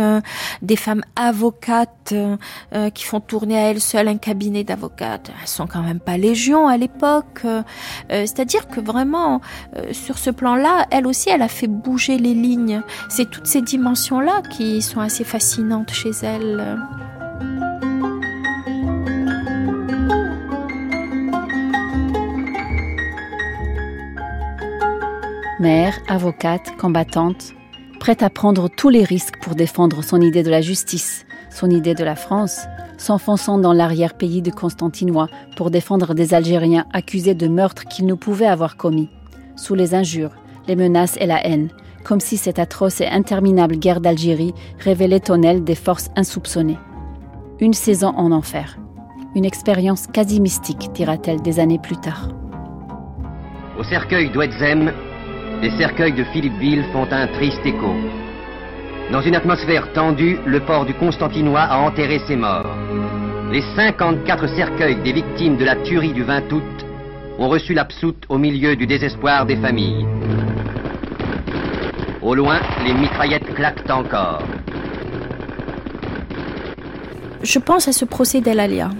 Des femmes avocates qui font tourner à elles seules un cabinet d'avocates, elles sont quand même pas légion à l'époque. C'est-à-dire que vraiment, sur ce plan-là, elle aussi, elle a fait bouger les lignes. C'est toutes ces dimensions-là qui sont assez fascinantes chez elle. Mère, avocate, combattante, prête à prendre tous les risques pour défendre son idée de la justice, son idée de la France, s'enfonçant dans l'arrière-pays de Constantinois pour défendre des Algériens accusés de meurtres qu'ils ne pouvaient avoir commis, sous les injures, les menaces et la haine, comme si cette atroce et interminable guerre d'Algérie révélait en elle des forces insoupçonnées. Une saison en enfer, une expérience quasi mystique, dira-t-elle des années plus tard. Au cercueil d'Ouedzem, les cercueils de Philippeville font un triste écho. Dans une atmosphère tendue, le port du Constantinois a enterré ses morts. Les 54 cercueils des victimes de la tuerie du 20 août ont reçu l'absoute au milieu du désespoir des familles. Au loin, les mitraillettes claquent encore. Je pense à ce procès d'El-Alia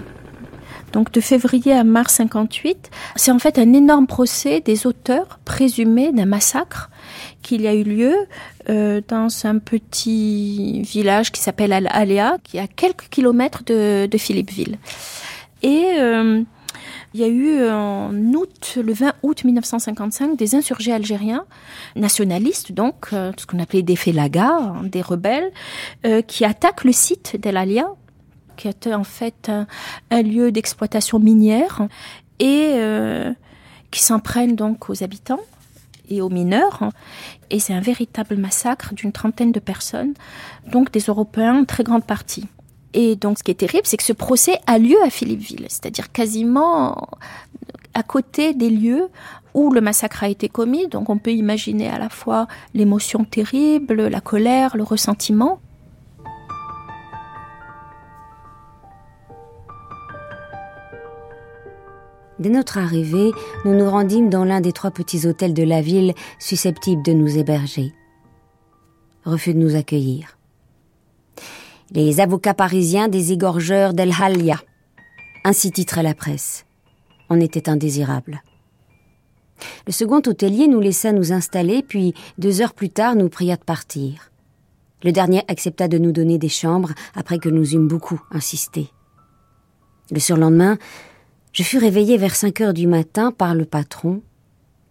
donc de février à mars 58. C'est en fait un énorme procès des auteurs présumés d'un massacre qu'il y a eu lieu euh, dans un petit village qui s'appelle Al-Aléa, qui est à quelques kilomètres de, de Philippeville. Et euh, il y a eu en août, le 20 août 1955, des insurgés algériens, nationalistes donc, euh, ce qu'on appelait des félagas, hein, des rebelles, euh, qui attaquent le site d'El Alia qui était en fait un, lieu d'exploitation minière et euh, qui s'en prennent donc aux habitants et aux mineurs. Et c'est un véritable massacre d'une trentaine de personnes, donc des Européens en très grande partie. Et donc ce qui est terrible, c'est que ce procès a lieu à Philippeville, c'est-à-dire quasiment à côté des lieux où le massacre a été commis. Donc on peut imaginer à la fois l'émotion terrible, la colère, le ressentiment. Dès notre arrivée, nous nous rendîmes dans l'un des trois petits hôtels de la ville susceptibles de nous héberger. Refus de nous accueillir. Les avocats parisiens des égorgeurs d'El Halia. Ainsi titrait la presse. On était indésirables. Le second hôtelier nous laissa nous installer, puis deux heures plus tard nous pria de partir. Le dernier accepta de nous donner des chambres après que nous eûmes beaucoup insisté. Le surlendemain, je fus réveillée vers cinq heures du matin par le patron.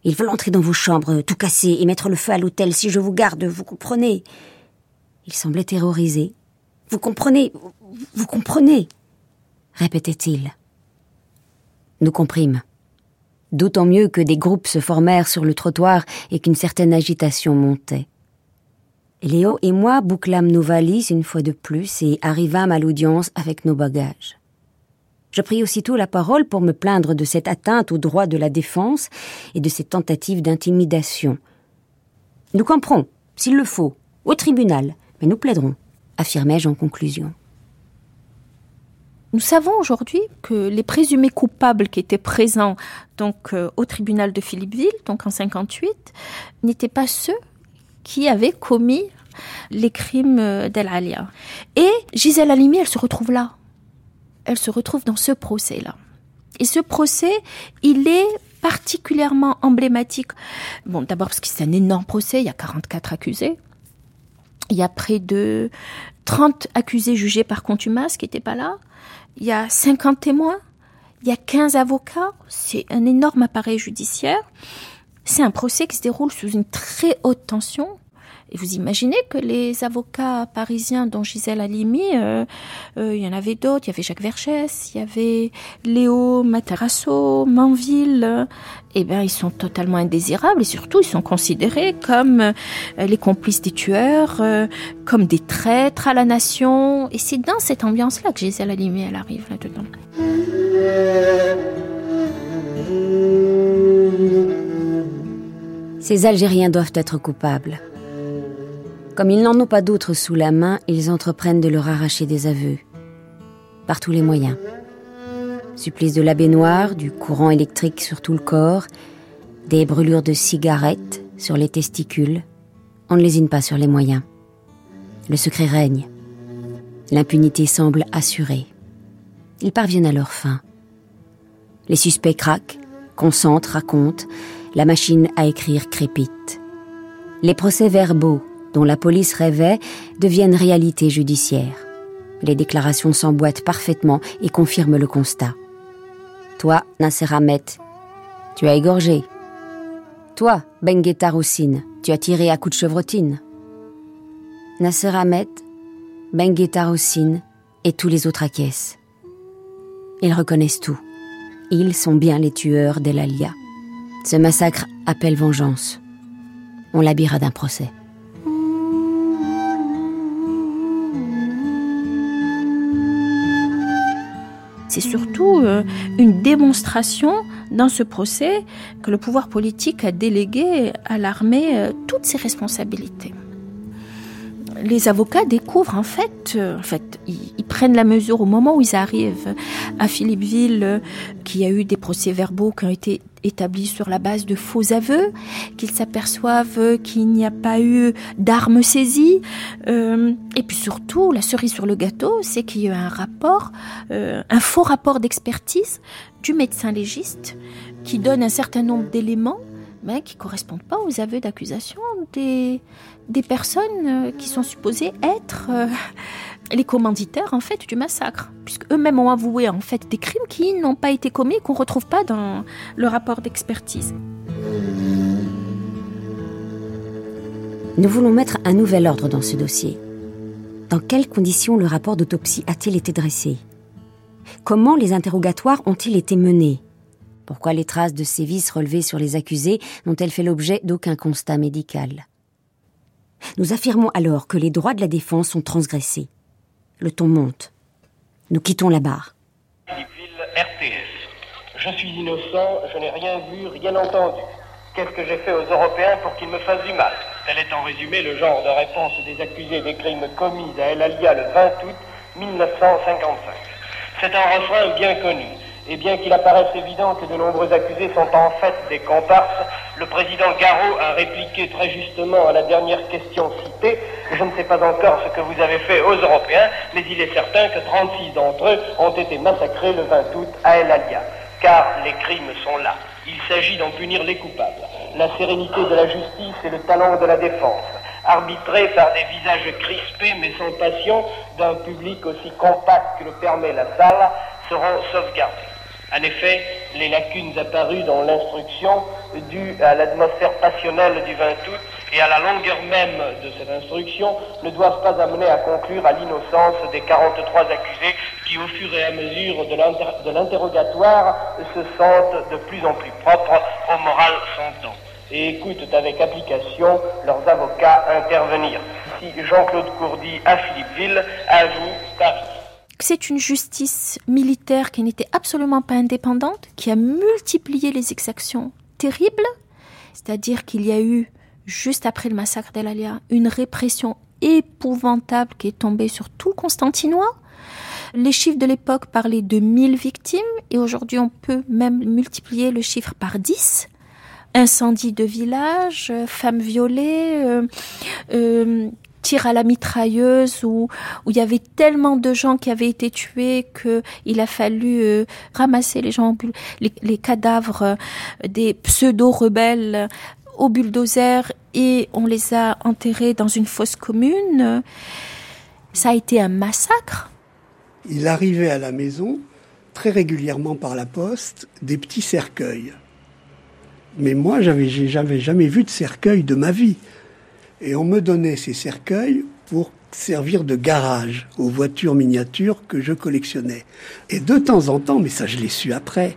Ils veulent entrer dans vos chambres, tout casser et mettre le feu à l'hôtel si je vous garde, vous comprenez Il semblait terrorisé. Vous comprenez Vous comprenez répétait-il. Nous comprîmes. D'autant mieux que des groupes se formèrent sur le trottoir et qu'une certaine agitation montait. Léo et moi bouclâmes nos valises une fois de plus et arrivâmes à l'audience avec nos bagages. Je pris aussitôt la parole pour me plaindre de cette atteinte au droit de la défense et de ces tentatives d'intimidation. Nous camperons, s'il le faut, au tribunal, mais nous plaiderons, affirmai-je en conclusion. Nous savons aujourd'hui que les présumés coupables qui étaient présents donc euh, au tribunal de Philippeville, donc en 58, n'étaient pas ceux qui avaient commis les crimes euh, d'El Alia. Et Gisèle Halimi, elle se retrouve là elle se retrouve dans ce procès-là. Et ce procès, il est particulièrement emblématique. Bon, d'abord parce que c'est un énorme procès, il y a 44 accusés. Il y a près de 30 accusés jugés par contumace qui n'étaient pas là. Il y a 50 témoins. Il y a 15 avocats. C'est un énorme appareil judiciaire. C'est un procès qui se déroule sous une très haute tension. Et vous imaginez que les avocats parisiens, dont Gisèle Halimi, euh, euh, il y en avait d'autres. Il y avait Jacques Vergès, il y avait Léo Materasso, Manville. Eh bien, ils sont totalement indésirables et surtout, ils sont considérés comme euh, les complices des tueurs, comme des traîtres à la nation. Et c'est dans cette ambiance-là que Gisèle Halimi, elle arrive là-dedans. Ces Algériens doivent être coupables. Comme ils n'en ont pas d'autres sous la main, ils entreprennent de leur arracher des aveux. Par tous les moyens. Supplice de la baignoire, du courant électrique sur tout le corps, des brûlures de cigarettes sur les testicules. On ne lésine pas sur les moyens. Le secret règne. L'impunité semble assurée. Ils parviennent à leur fin. Les suspects craquent, concentrent, racontent, la machine à écrire crépite. Les procès-verbaux dont la police rêvait deviennent réalité judiciaire. Les déclarations s'emboîtent parfaitement et confirment le constat. Toi, Nasser Ahmed, tu as égorgé. Toi, Bengueta Roussine, tu as tiré à coups de chevrotine. Nasser Ahmed, Bengueta Roussine et tous les autres acquiescent. Ils reconnaissent tout. Ils sont bien les tueurs d'Elalia. Ce massacre appelle vengeance. On l'habillera d'un procès. C'est surtout euh, une démonstration dans ce procès que le pouvoir politique a délégué à l'armée euh, toutes ses responsabilités. Les avocats découvrent en fait, euh, en ils, prennent la mesure au moment où ils arrivent à Philippeville qu'il y a eu des procès-verbaux qui ont été établis sur la base de faux aveux, qu'ils s'aperçoivent qu'il n'y a pas eu d'armes saisies. Euh, et puis surtout, la cerise sur le gâteau, c'est qu'il y a eu un rapport, euh, un faux rapport d'expertise du médecin légiste qui donne un certain nombre d'éléments mais qui ne correspondent pas aux aveux d'accusation des, des personnes qui sont supposées être euh, les commanditaires en fait du massacre, puisque eux-mêmes ont avoué des crimes qui n'ont pas été commis qu'on retrouve pas dans le rapport d'expertise. Nous voulons mettre un nouvel ordre dans ce dossier. Dans quelles conditions le rapport d'autopsie a-t-il été dressé? Comment les interrogatoires ont-ils été menés? Pourquoi les traces de sévices relevées sur les accusés n'ont-elles fait l'objet d'aucun constat médical? Nous affirmons alors que les droits de la défense sont transgressés. Le ton monte. Nous quittons la barre. RTS. Je suis innocent, je n'ai rien vu, rien entendu. Qu'est-ce que j'ai fait aux Européens pour qu'ils me fassent du mal? Tel est en résumé le genre de réponse des accusés des crimes commis à El Alia le 20 août 1955. C'est un refrain bien connu. Et bien qu'il apparaisse évident que de nombreux accusés sont en fait des comparses, le président Garot a répliqué très justement à la dernière question citée Je ne sais pas encore ce que vous avez fait aux Européens, mais il est certain que 36 d'entre eux ont été massacrés le 20 août à El Alia. Car les crimes sont là. Il s'agit d'en punir les coupables. La sérénité de la justice et le talent de la défense, arbitrés par des visages crispés mais sans passion d'un public aussi compact que le permet la salle, seront sauvegardés. En effet, les lacunes apparues dans l'instruction, dues à l'atmosphère passionnelle du 20 août et à la longueur même de cette instruction, ne doivent pas amener à conclure à l'innocence des 43 accusés qui, au fur et à mesure de l'interrogatoire, se sentent de plus en plus propres au moral sentant et écoutent avec application leurs avocats intervenir. Ici Jean-Claude Courdy à Philippeville, à vous, Paris c'est une justice militaire qui n'était absolument pas indépendante, qui a multiplié les exactions terribles, c'est-à-dire qu'il y a eu, juste après le massacre d'El-Alia, une répression épouvantable qui est tombée sur tout le Constantinois. Les chiffres de l'époque parlaient de 1000 victimes et aujourd'hui on peut même multiplier le chiffre par 10 incendie de village, femmes violées, euh, euh, tir à la mitrailleuse où, où il y avait tellement de gens qui avaient été tués que il a fallu euh, ramasser les gens les, cadavres euh, des pseudo rebelles au bulldozer et on les a enterrés dans une fosse commune. Ça a été un massacre. Il arrivait à la maison très régulièrement par la poste des petits cercueils. Mais moi, j'avais jamais vu de cercueil de ma vie. Et on me donnait ces cercueils pour servir de garage aux voitures miniatures que je collectionnais. Et de temps en temps, mais ça je l'ai su après,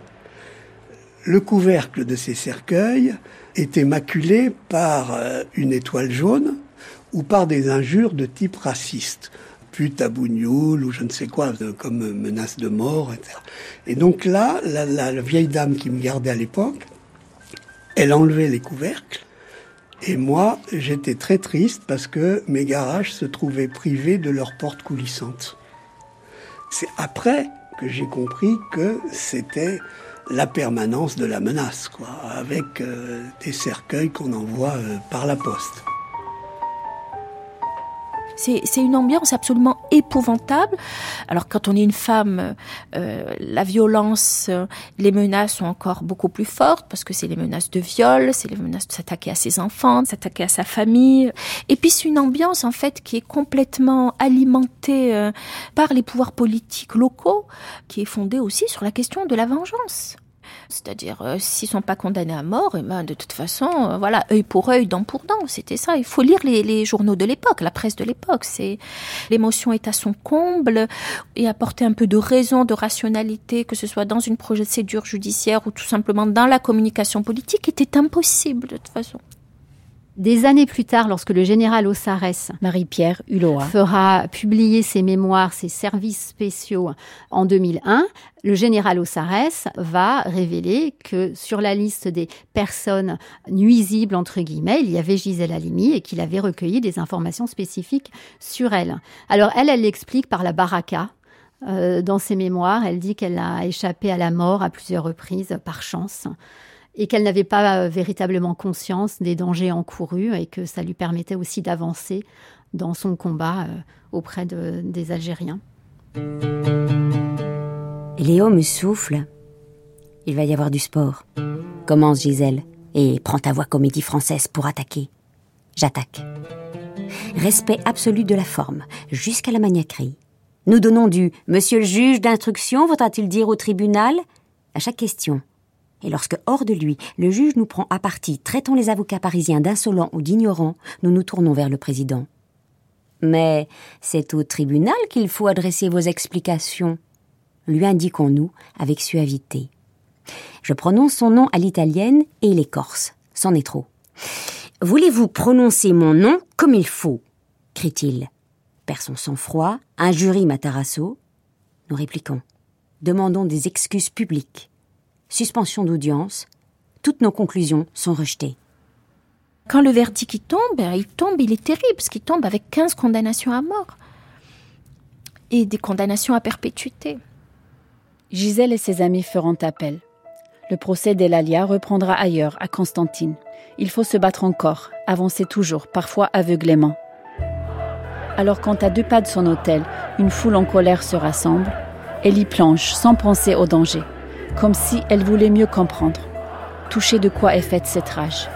le couvercle de ces cercueils était maculé par euh, une étoile jaune ou par des injures de type raciste pute à bougnoul ou je ne sais quoi, comme menace de mort, etc. Et donc là, la, vieille dame qui me gardait à l'époque, elle enlevait les couvercles. Et moi, j'étais très triste parce que mes garages se trouvaient privés de leurs portes coulissantes. C'est après que j'ai compris que c'était la permanence de la menace, quoi, avec euh, des cercueils qu'on envoie euh, par la poste. C'est une ambiance absolument épouvantable. Alors quand on est une femme, euh, la violence, euh, les menaces sont encore beaucoup plus fortes parce que c'est les menaces de viol, c'est les menaces de s'attaquer à ses enfants, de s'attaquer à sa famille. Et puis c'est une ambiance en fait qui est complètement alimentée euh, par les pouvoirs politiques locaux, qui est fondée aussi sur la question de la vengeance. C'est-à-dire, euh, s'ils sont pas condamnés à mort, et eh ben, de toute façon, euh, voilà, œil pour œil, dent pour dent, c'était ça. Il faut lire les, journaux de l'époque, la presse de l'époque. C'est l'émotion est à son comble et apporter un peu de raison, de rationalité, que ce soit dans une procédure judiciaire ou tout simplement dans la communication politique, était impossible de toute façon. Des années plus tard, lorsque le général Ossarès Marie-Pierre Hulot fera publier ses mémoires, ses services spéciaux en 2001, le général Ossarès va révéler que sur la liste des personnes nuisibles, entre guillemets, il y avait Gisèle Halimi et qu'il avait recueilli des informations spécifiques sur elle. Alors elle, elle l'explique par la baraka, euh, dans ses mémoires, elle dit qu'elle a échappé à la mort à plusieurs reprises par chance et qu'elle n'avait pas euh, véritablement conscience des dangers encourus et que ça lui permettait aussi d'avancer dans son combat euh, auprès des Algériens. Léo me souffle. Il va y avoir du sport. Commence Gisèle et prends ta voix comédie française pour attaquer. J'attaque. Respect absolu de la forme, jusqu'à la maniaquerie. Nous donnons du Monsieur le juge d'instruction, voudra-t-il dire au tribunal? À chaque question, et lorsque, hors de lui, le juge nous prend à partie, traitant les avocats parisiens d'insolents ou d'ignorants, nous nous tournons vers le président. Mais c'est au tribunal qu'il faut adresser vos explications, lui indiquons-nous avec suavité. Je prononce son nom à l'italienne et il est corse. C'en est trop. Voulez-vous prononcer mon nom comme il faut? crie-t-il. Perd son sang-froid, injurie Matarasso. Nous répliquons. Demandons des excuses publiques suspension d'audience, toutes nos conclusions sont rejetées. Quand le verdict tombe, ben, il tombe, il est terrible, parce qu'il tombe avec 15 condamnations à mort et des condamnations à perpétuité. Gisèle et ses amis feront appel. Le procès d'Elalia reprendra ailleurs, à Constantine. Il faut se battre encore, avancer toujours, parfois aveuglément. Alors quand à deux pas de son hôtel, une foule en colère se rassemble, elle y plonge sans penser au danger comme si elle voulait mieux comprendre, toucher de quoi est faite cette rage.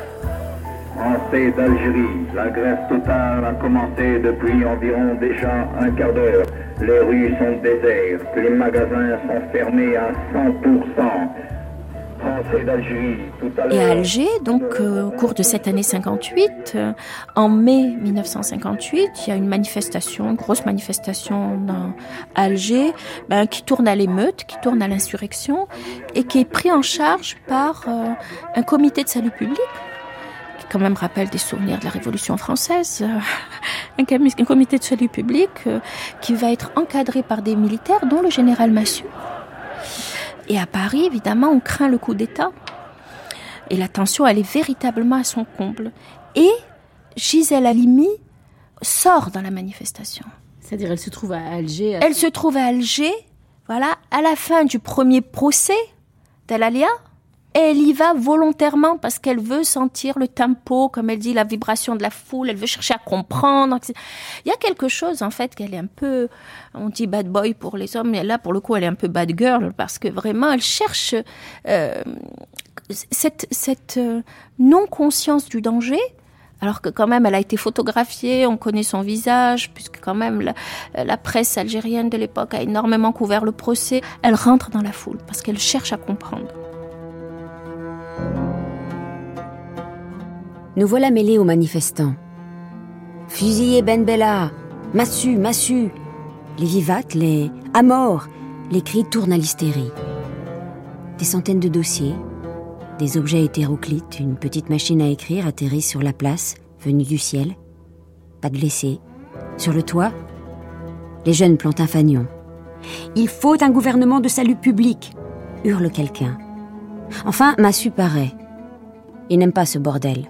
Français d'Algérie, la grève totale a commencé depuis environ déjà un quart d'heure. Les rues sont désertes, les magasins sont fermés à 100%. Et à Alger, donc euh, au cours de cette année 58, euh, en mai 1958, il y a une manifestation, une grosse manifestation dans Alger, ben, qui tourne à l'émeute, qui tourne à l'insurrection, et qui est pris en charge par euh, un comité de salut public qui quand même rappelle des souvenirs de la Révolution française, *laughs* un, un, comité de salut public qui va être encadré par des militaires, dont le général Massu. Et à Paris, évidemment, on craint le coup d'État. Et la tension, elle est véritablement à son comble. Et Gisèle Halimi sort dans la manifestation. C'est-à-dire, elle se trouve à Alger. Elle se trouve à Alger, voilà, à la fin du premier procès d'Alalia elle y va volontairement parce qu'elle veut sentir le tempo, comme elle dit, la vibration de la foule, elle veut chercher à comprendre. Il y a quelque chose, en fait, qu'elle est un peu, on dit bad boy pour les hommes, mais là, pour le coup, elle est un peu bad girl parce que vraiment, elle cherche euh, cette, cette euh, non-conscience du danger alors que quand même elle a été photographiée, on connaît son visage, puisque quand même la, la presse algérienne de l'époque a énormément couvert le procès, elle rentre dans la foule parce qu'elle cherche à comprendre. Nous voilà mêlés aux manifestants. Fusillez Ben Bella Massu, Massu Les vivates, les à mort Les cris tournent à l'hystérie. Des centaines de dossiers, des objets hétéroclites, une petite machine à écrire atterrissent sur la place, venue du ciel. Pas de blessés. Sur le toit, les jeunes plantent un fanion. Il faut un gouvernement de salut public hurle quelqu'un. Enfin, Massu paraît. Il n'aime pas ce bordel.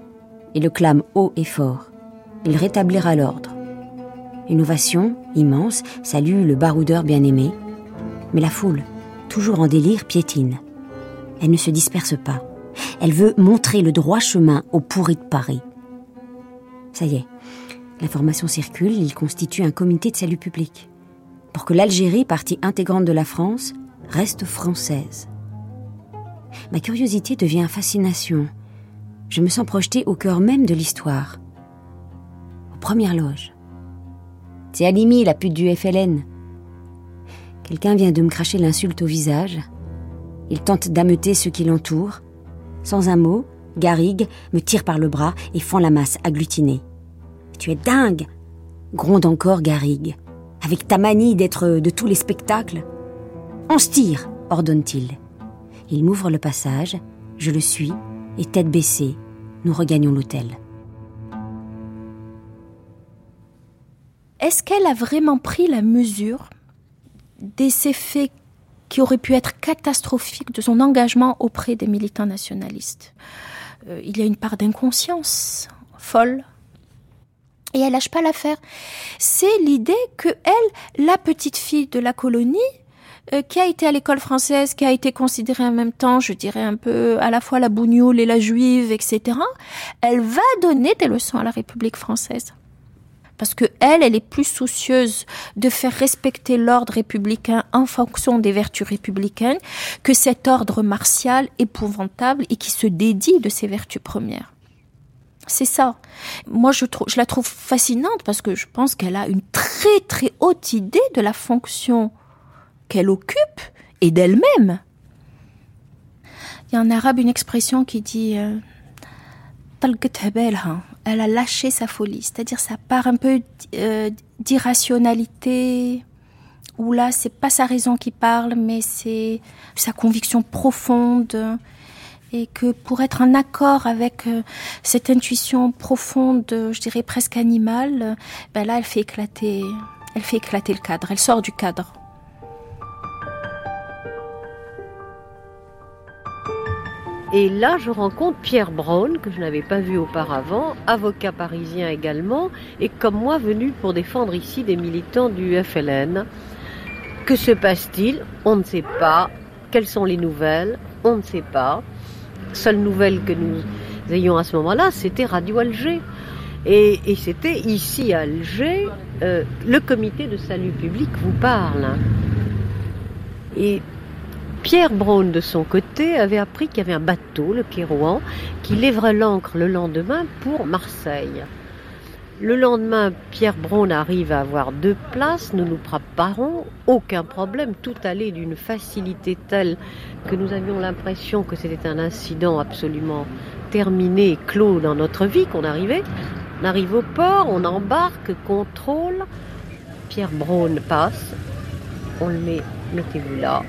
Il le clame haut et fort. Il rétablira l'ordre. Une ovation immense salue le baroudeur bien-aimé. Mais la foule, toujours en délire, piétine. Elle ne se disperse pas. Elle veut montrer le droit chemin aux pourris de Paris. Ça y est, l'information circule, il constitue un comité de salut public. Pour que l'Algérie, partie intégrante de la France, reste française. Ma curiosité devient fascination. Je me sens projetée au cœur même de l'histoire. Aux premières loges. C'est Alimi, la pute du FLN. Quelqu'un vient de me cracher l'insulte au visage. Il tente d'ameuter ceux qui l'entourent. Sans un mot, Garrigue me tire par le bras et fend la masse agglutinée. Tu es dingue gronde encore Garrigue. Avec ta manie d'être de tous les spectacles. On se tire ordonne-t-il. Il m'ouvre le passage, je le suis, et tête baissée, nous regagnons l'hôtel. Est-ce qu'elle a vraiment pris la mesure des effets qui auraient pu être catastrophiques de son engagement auprès des militants nationalistes? Euh, Il y a une part d'inconscience folle. Et elle lâche pas l'affaire. C'est l'idée que elle, la petite fille de la colonie, euh, qui a été à l'école française, qui a été considérée en même temps, je dirais un peu à la fois la bougnoule et la juive, etc., elle va donner des leçons à la République française. Parce que elle, elle est plus soucieuse de faire respecter l'ordre républicain en fonction des vertus républicaines que cet ordre martial épouvantable et qui se dédie de ses vertus premières. C'est ça. Moi, je, je la trouve fascinante parce que je pense qu'elle a une très très haute idée de la fonction qu'elle occupe et d'elle-même. Il y a en arabe une expression qui dit euh, elle a lâché sa folie, c'est-à-dire ça part un peu euh, d'irrationalité, où là c'est pas sa raison qui parle, mais c'est sa conviction profonde, et que pour être en accord avec euh, cette intuition profonde, je dirais presque animale, ben là elle fait éclater, elle fait éclater le cadre, elle sort du cadre. Et là, je rencontre Pierre Braun, que je n'avais pas vu auparavant, avocat parisien également, et comme moi venu pour défendre ici des militants du FLN. Que se passe-t-il? On ne sait pas. Quelles sont les nouvelles? On ne sait pas. Seule nouvelle que nous ayons à ce moment-là, c'était Radio Alger. Et, c'était ici à Alger, euh, le comité de salut public vous parle. Et Pierre Braun, de son côté, avait appris qu'il y avait un bateau, le Kérouan, qui lèverait l'ancre le lendemain pour Marseille. Le lendemain, Pierre Braun arrive à avoir deux places, nous nous préparons, aucun problème, tout allait d'une facilité telle que nous avions l'impression que c'était un incident absolument terminé, clos dans notre vie qu'on arrivait. On arrive au port, on embarque, contrôle, Pierre Braun passe, on le met, mettez-vous là,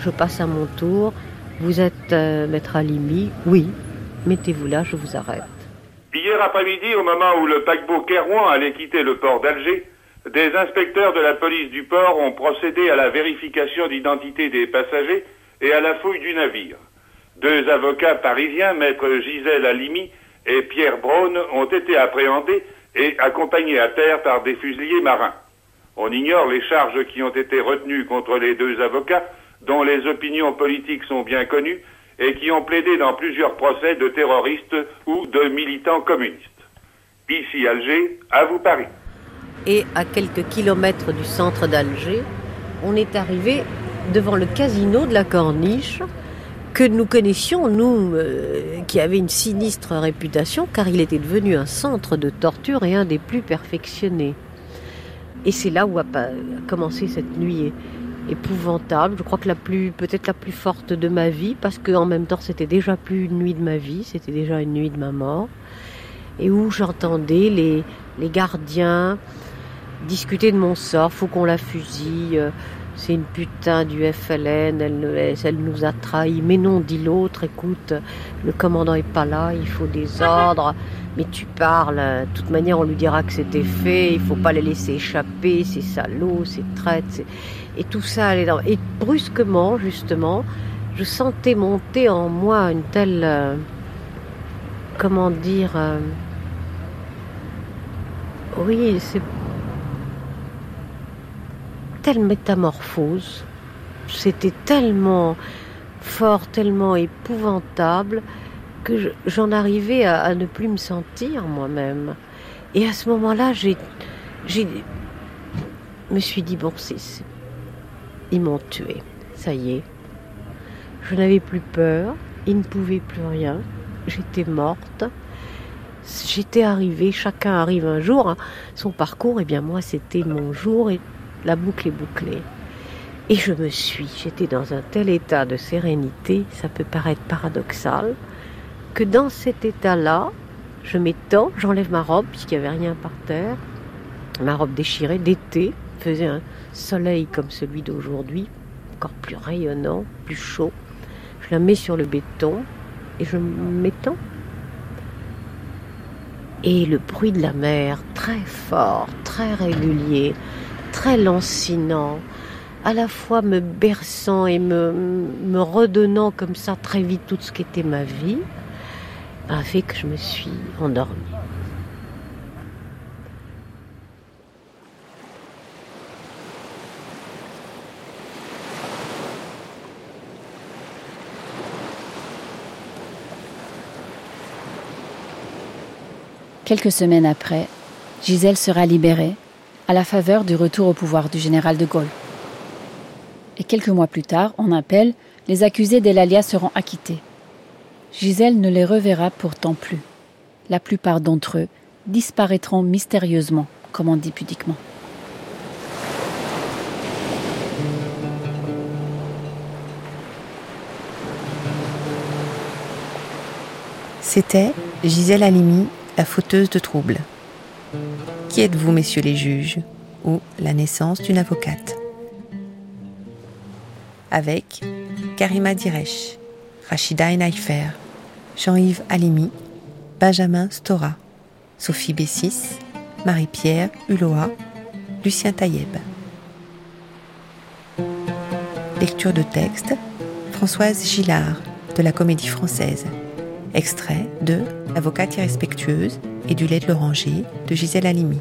je passe à mon tour. Vous êtes euh, maître Alimi Oui. Mettez-vous là, je vous arrête. Hier après-midi, au moment où le paquebot Kerouan allait quitter le port d'Alger, des inspecteurs de la police du port ont procédé à la vérification d'identité des passagers et à la fouille du navire. Deux avocats parisiens, maître Gisèle Alimi et Pierre Braun, ont été appréhendés et accompagnés à terre par des fusiliers marins. On ignore les charges qui ont été retenues contre les deux avocats, dont les opinions politiques sont bien connues et qui ont plaidé dans plusieurs procès de terroristes ou de militants communistes. Ici Alger, à vous Paris. Et à quelques kilomètres du centre d'Alger, on est arrivé devant le casino de la Corniche que nous connaissions, nous, euh, qui avait une sinistre réputation, car il était devenu un centre de torture et un des plus perfectionnés. Et c'est là où a commencé cette nuit épouvantable. Je crois que la plus, peut-être la plus forte de ma vie, parce qu'en même temps, c'était déjà plus une nuit de ma vie, c'était déjà une nuit de ma mort. Et où j'entendais les, gardiens discuter de mon sort, faut qu'on la fusille, c'est une putain du FLN, elle, elle nous a trahis. Mais non, dit l'autre, écoute, le commandant est pas là, il faut des ordres. Mais tu parles, de toute manière on lui dira que c'était fait, il faut pas les laisser échapper, c'est salaud, c'est traite. Et tout ça. Et brusquement, justement, je sentais monter en moi une telle... Euh, comment dire... Euh, oui, c'est telle métamorphose, c'était tellement fort, tellement épouvantable que j'en arrivais à, ne plus me sentir moi-même. Et à ce moment-là, j'ai, j'ai, me suis dit bon, c'est, ils m'ont tué, ça y est. Je n'avais plus peur, ils ne pouvaient plus rien, j'étais morte. J'étais arrivée, chacun arrive un jour, hein. son parcours, et bien moi c'était mon jour, et la boucle est bouclée. Et je me suis, j'étais dans un tel état de sérénité, ça peut paraître paradoxal, que dans cet état-là, je m'étends, j'enlève ma robe, puisqu'il n'y avait rien par terre, ma robe déchirée d'été, faisait un soleil comme celui d'aujourd'hui, encore plus rayonnant, plus chaud. Je la mets sur le béton et je m'étends. Et le bruit de la mer, très fort, très régulier, très lancinant, à la fois me berçant et me, redonnant comme ça très vite tout ce qu'était ma vie, a fait que je me suis endormie. Quelques semaines après, Gisèle sera libérée à la faveur du retour au pouvoir du général de Gaulle. Et quelques mois plus tard, en appel, les accusés d'Elalia seront acquittés. Gisèle ne les reverra pourtant plus. La plupart d'entre eux disparaîtront mystérieusement, comme on dit pudiquement. C'était Gisèle Halimi, la fauteuse de troubles. Qui êtes-vous, messieurs les juges ou La naissance d'une avocate? Avec Karima Diresh, Rachida Enaifer, Jean-Yves Alimi, Benjamin Stora, Sophie Bessis, Marie-Pierre Hulot, Lucien Taïeb. Lecture de texte Françoise Gillard de la Comédie Française. Extrait de L'avocate irrespectueuse et du lait de l'oranger de Gisèle Halimi.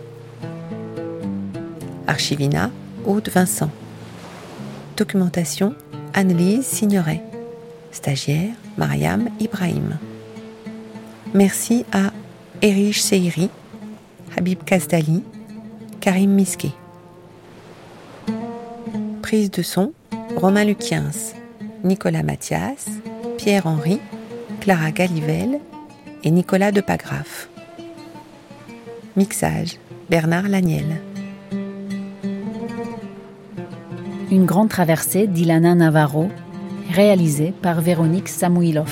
Archivina, Aude Vincent. Documentation, Annelise Signoret. Stagiaire, Mariam Ibrahim. Merci à Erich Seiri, Habib Kazdali, Karim Miske. Prise de son, Romain Luquiens, Nicolas Mathias, Pierre-Henri, Clara Galivelle et Nicolas Depagraf. Mixage Bernard Laniel. Une grande traversée d'Ilana Navarro, réalisée par Véronique Samouilov.